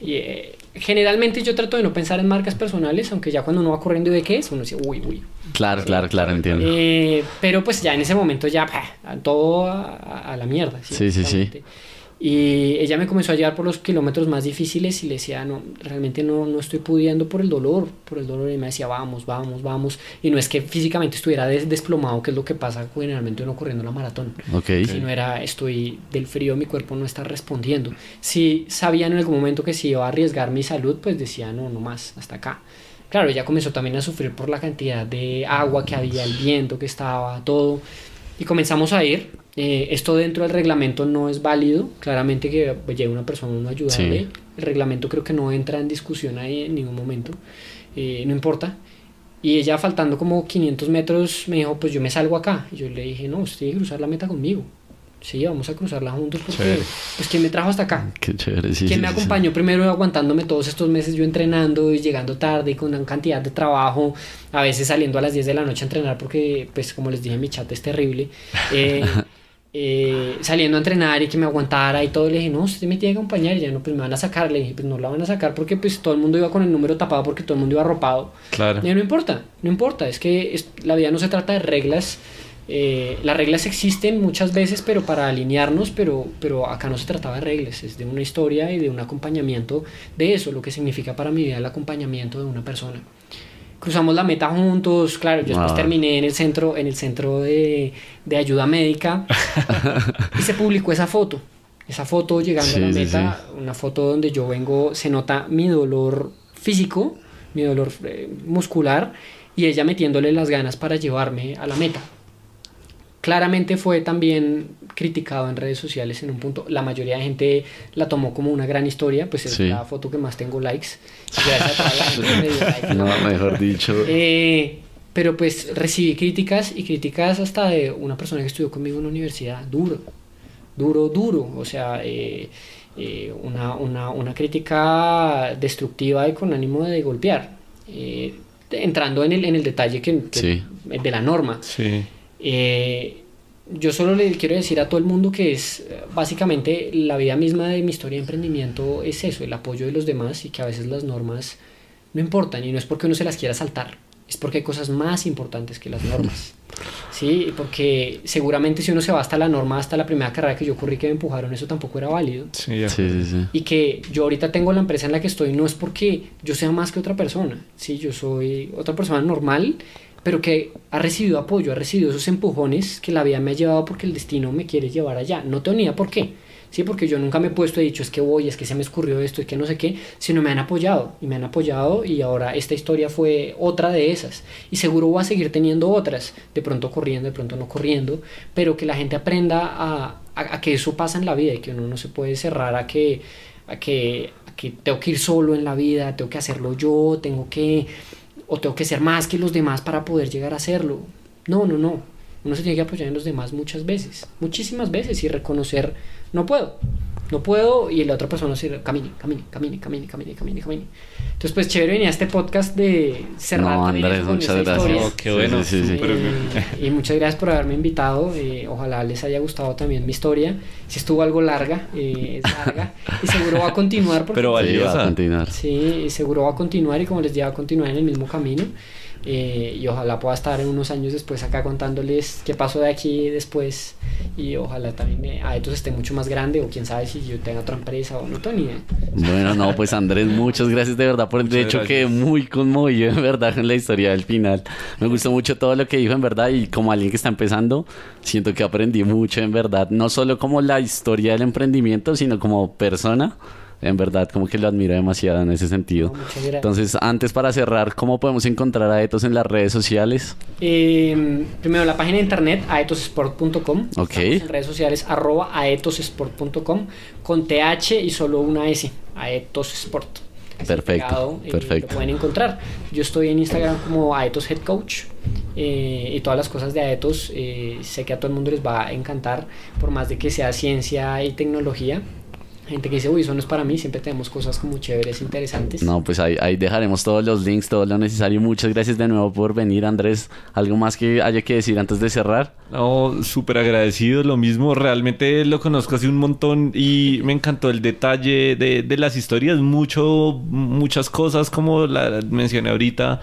Y, eh, generalmente yo trato de no pensar en marcas personales, aunque ya cuando uno va corriendo y ve qué es, uno dice, uy, uy. Claro, claro, claro, entiendo. Eh, pero pues ya en ese momento ya pah, todo a, a- la mierda. Sí, sí, sí. Y ella me comenzó a llevar por los kilómetros más difíciles y le decía, no, realmente no, no estoy pudiendo por el dolor, por el dolor. Y me decía, vamos, vamos, vamos. Y no es que físicamente estuviera des- desplomado, que es lo que pasa generalmente uno corriendo la maratón. Ok. Si no era, estoy del frío, mi cuerpo no está respondiendo. Si sabían en algún momento que si iba a arriesgar mi salud, pues decía, no, no más, hasta acá. Claro, ella comenzó también a sufrir por la cantidad de agua que había, el viento que estaba, todo. Y comenzamos a ir. Eh, esto dentro del reglamento no es válido. Claramente que llegue una persona a no ayudarle. Sí. El reglamento creo que no entra en discusión ahí en ningún momento. Eh, no importa. Y ella faltando como 500 metros me dijo, pues yo me salgo acá. Y yo le dije, no, usted tiene que cruzar la meta conmigo. Sí, vamos a cruzarla juntos porque, Chévere. pues, ¿quién me trajo hasta acá? Qué chévere, sí. ¿Quién sí, me sí, sí. acompañó primero aguantándome todos estos meses yo entrenando y llegando tarde y con una cantidad de trabajo, a veces saliendo a las 10 de la noche a entrenar porque, pues como les dije, mi chat es terrible. Eh, eh, saliendo a entrenar y que me aguantara y todo, le dije, no, usted me tiene que acompañar y ya no, pues me van a sacar. Le dije, pues no la van a sacar porque pues todo el mundo iba con el número tapado porque todo el mundo iba arropado. Claro. Y no importa, no importa, es que es- la vida no se trata de reglas. eh, las reglas existen muchas veces, pero para alinearnos, pero, pero acá no se trataba de reglas, es de una historia y de un acompañamiento de eso, lo que significa para mi vida el acompañamiento de una persona. Cruzamos la meta juntos, claro, yo después Ah. terminé en el centro, en el centro de, de ayuda médica y se publicó esa foto. Esa foto llegando a la Sí, sí, meta, una foto donde yo vengo, se nota mi dolor físico, mi dolor eh, muscular y ella metiéndole las ganas para llevarme a la meta. Claramente fue también criticado en redes sociales en un punto. La mayoría de gente la tomó como una gran historia, pues es Sí. la foto que más tengo likes. Gracias a toda la gente que me dio like a la No, mejor dicho. Eh, pero pues recibí críticas y críticas hasta de una persona que estudió conmigo en la universidad, duro, duro, duro, o sea, eh, eh, una, una, una crítica destructiva y con ánimo de golpear, eh, entrando en el, en el detalle que, que- Sí. de la norma. Sí. Eh, yo solo le quiero decir a todo el mundo que es eh, básicamente la vida misma de mi historia de emprendimiento es eso, el apoyo de los demás y que a veces las normas no importan y no es porque uno se las quiera saltar, es porque hay cosas más importantes que las normas. Sí, porque seguramente si uno se va hasta la norma, hasta la primera carrera que yo corrí que me empujaron, eso tampoco era válido. Sí, sí, sí. Y que yo ahorita tengo la empresa en la que estoy no es porque yo sea más que otra persona, sí, yo soy otra persona normal, pero que ha recibido apoyo, ha recibido esos empujones que la vida me ha llevado porque el destino me quiere llevar allá. No tengo ni idea por qué, sí, porque yo nunca me he puesto y dicho es que voy, es que se me escurrió esto, es que no sé qué, sino me han apoyado y me han apoyado y ahora esta historia fue otra de esas y seguro voy a seguir teniendo otras, de pronto corriendo, de pronto no corriendo, pero que la gente aprenda a que eso pasa en la vida y que uno no se puede cerrar a que, a que, a que tengo que ir solo en la vida, tengo que hacerlo yo, tengo que, o tengo que ser más que los demás para poder llegar a hacerlo. No, no, no. Uno se tiene que apoyar en los demás muchas veces, muchísimas veces y reconocer, no puedo, no puedo y la otra persona se camine, camine, camine, camine, camine, camine, camine. Entonces, pues chévere venía este podcast de cerrar No, Andrés, muchas gracias. Oh, qué bueno. Sí, sí, sí. Eh, y muchas gracias por haberme invitado. eh, ojalá les haya gustado también mi historia. Si estuvo algo larga, eh, es larga. y seguro va a continuar. Porque, Pero Sí, va a valiosa. continuar. Sí, seguro va a continuar y como les dije, va a continuar en el mismo camino. Eh, y ojalá pueda estar en unos años después acá contándoles qué pasó de aquí después y ojalá también eh, Aetos esté mucho más grande o quién sabe si yo tenga otra empresa o no ni idea. Bueno, no, pues Andrés, muchas gracias de verdad por el Muchas hecho que muy conmovido en verdad en la historia del final. Me gustó mucho todo lo que dijo en verdad y como alguien que está empezando, siento que aprendí mucho en verdad, no solo como la historia del emprendimiento, sino como persona. En verdad, como que lo admiro demasiado en ese sentido. No, muchas gracias. Entonces, antes para cerrar, ¿cómo podemos encontrar a Etos en las redes sociales? Eh, primero la página de internet aetosport.com. Ok. Estamos en redes sociales arroba aetosport.com con TH y solo una S. Aetosport. Perfecto, pegado, eh, perfecto. Lo pueden encontrar. Yo estoy en Instagram como Aetos Head Coach. eh, y todas las cosas de Aetos sé que a todo el mundo les va a encantar por más de que sea ciencia y tecnología gente que dice uy eso no es para mí siempre tenemos cosas como chéveres interesantes No, pues ahí, ahí dejaremos todos los links, todo lo necesario. Muchas gracias de nuevo por venir, Andrés. ¿Algo más que haya que decir antes de cerrar? No, súper agradecido, lo mismo, realmente lo conozco hace un montón y me encantó el detalle de, de las historias, mucho, muchas cosas como la mencioné ahorita,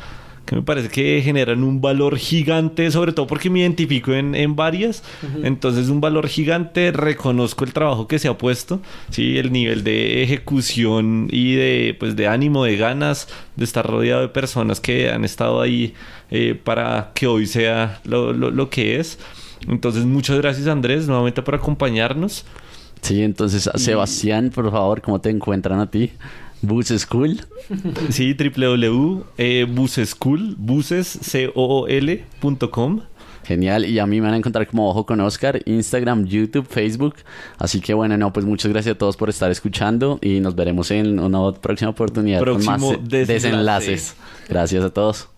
que me parece que generan un valor gigante, sobre todo porque me identifico en, en varias, entonces un valor gigante, reconozco el trabajo que se ha puesto, sí, el nivel de ejecución y de, pues, de ánimo, de ganas, de estar rodeado de personas que han estado ahí eh, para que hoy sea lo, lo- lo que es. Entonces, muchas gracias Andrés nuevamente por acompañarnos. Sí, entonces, Sebastián, por favor, ¿cómo te encuentran a ti? Bus School. Sí, www.buseschool, buses, C-O-O-L.com. Genial. Y a mí me van a encontrar como Ojo con Oscar, Instagram, YouTube, Facebook. Así que bueno, no, pues muchas gracias a todos por estar escuchando y nos veremos en una próxima oportunidad con más desenlace. desenlaces. Gracias a todos.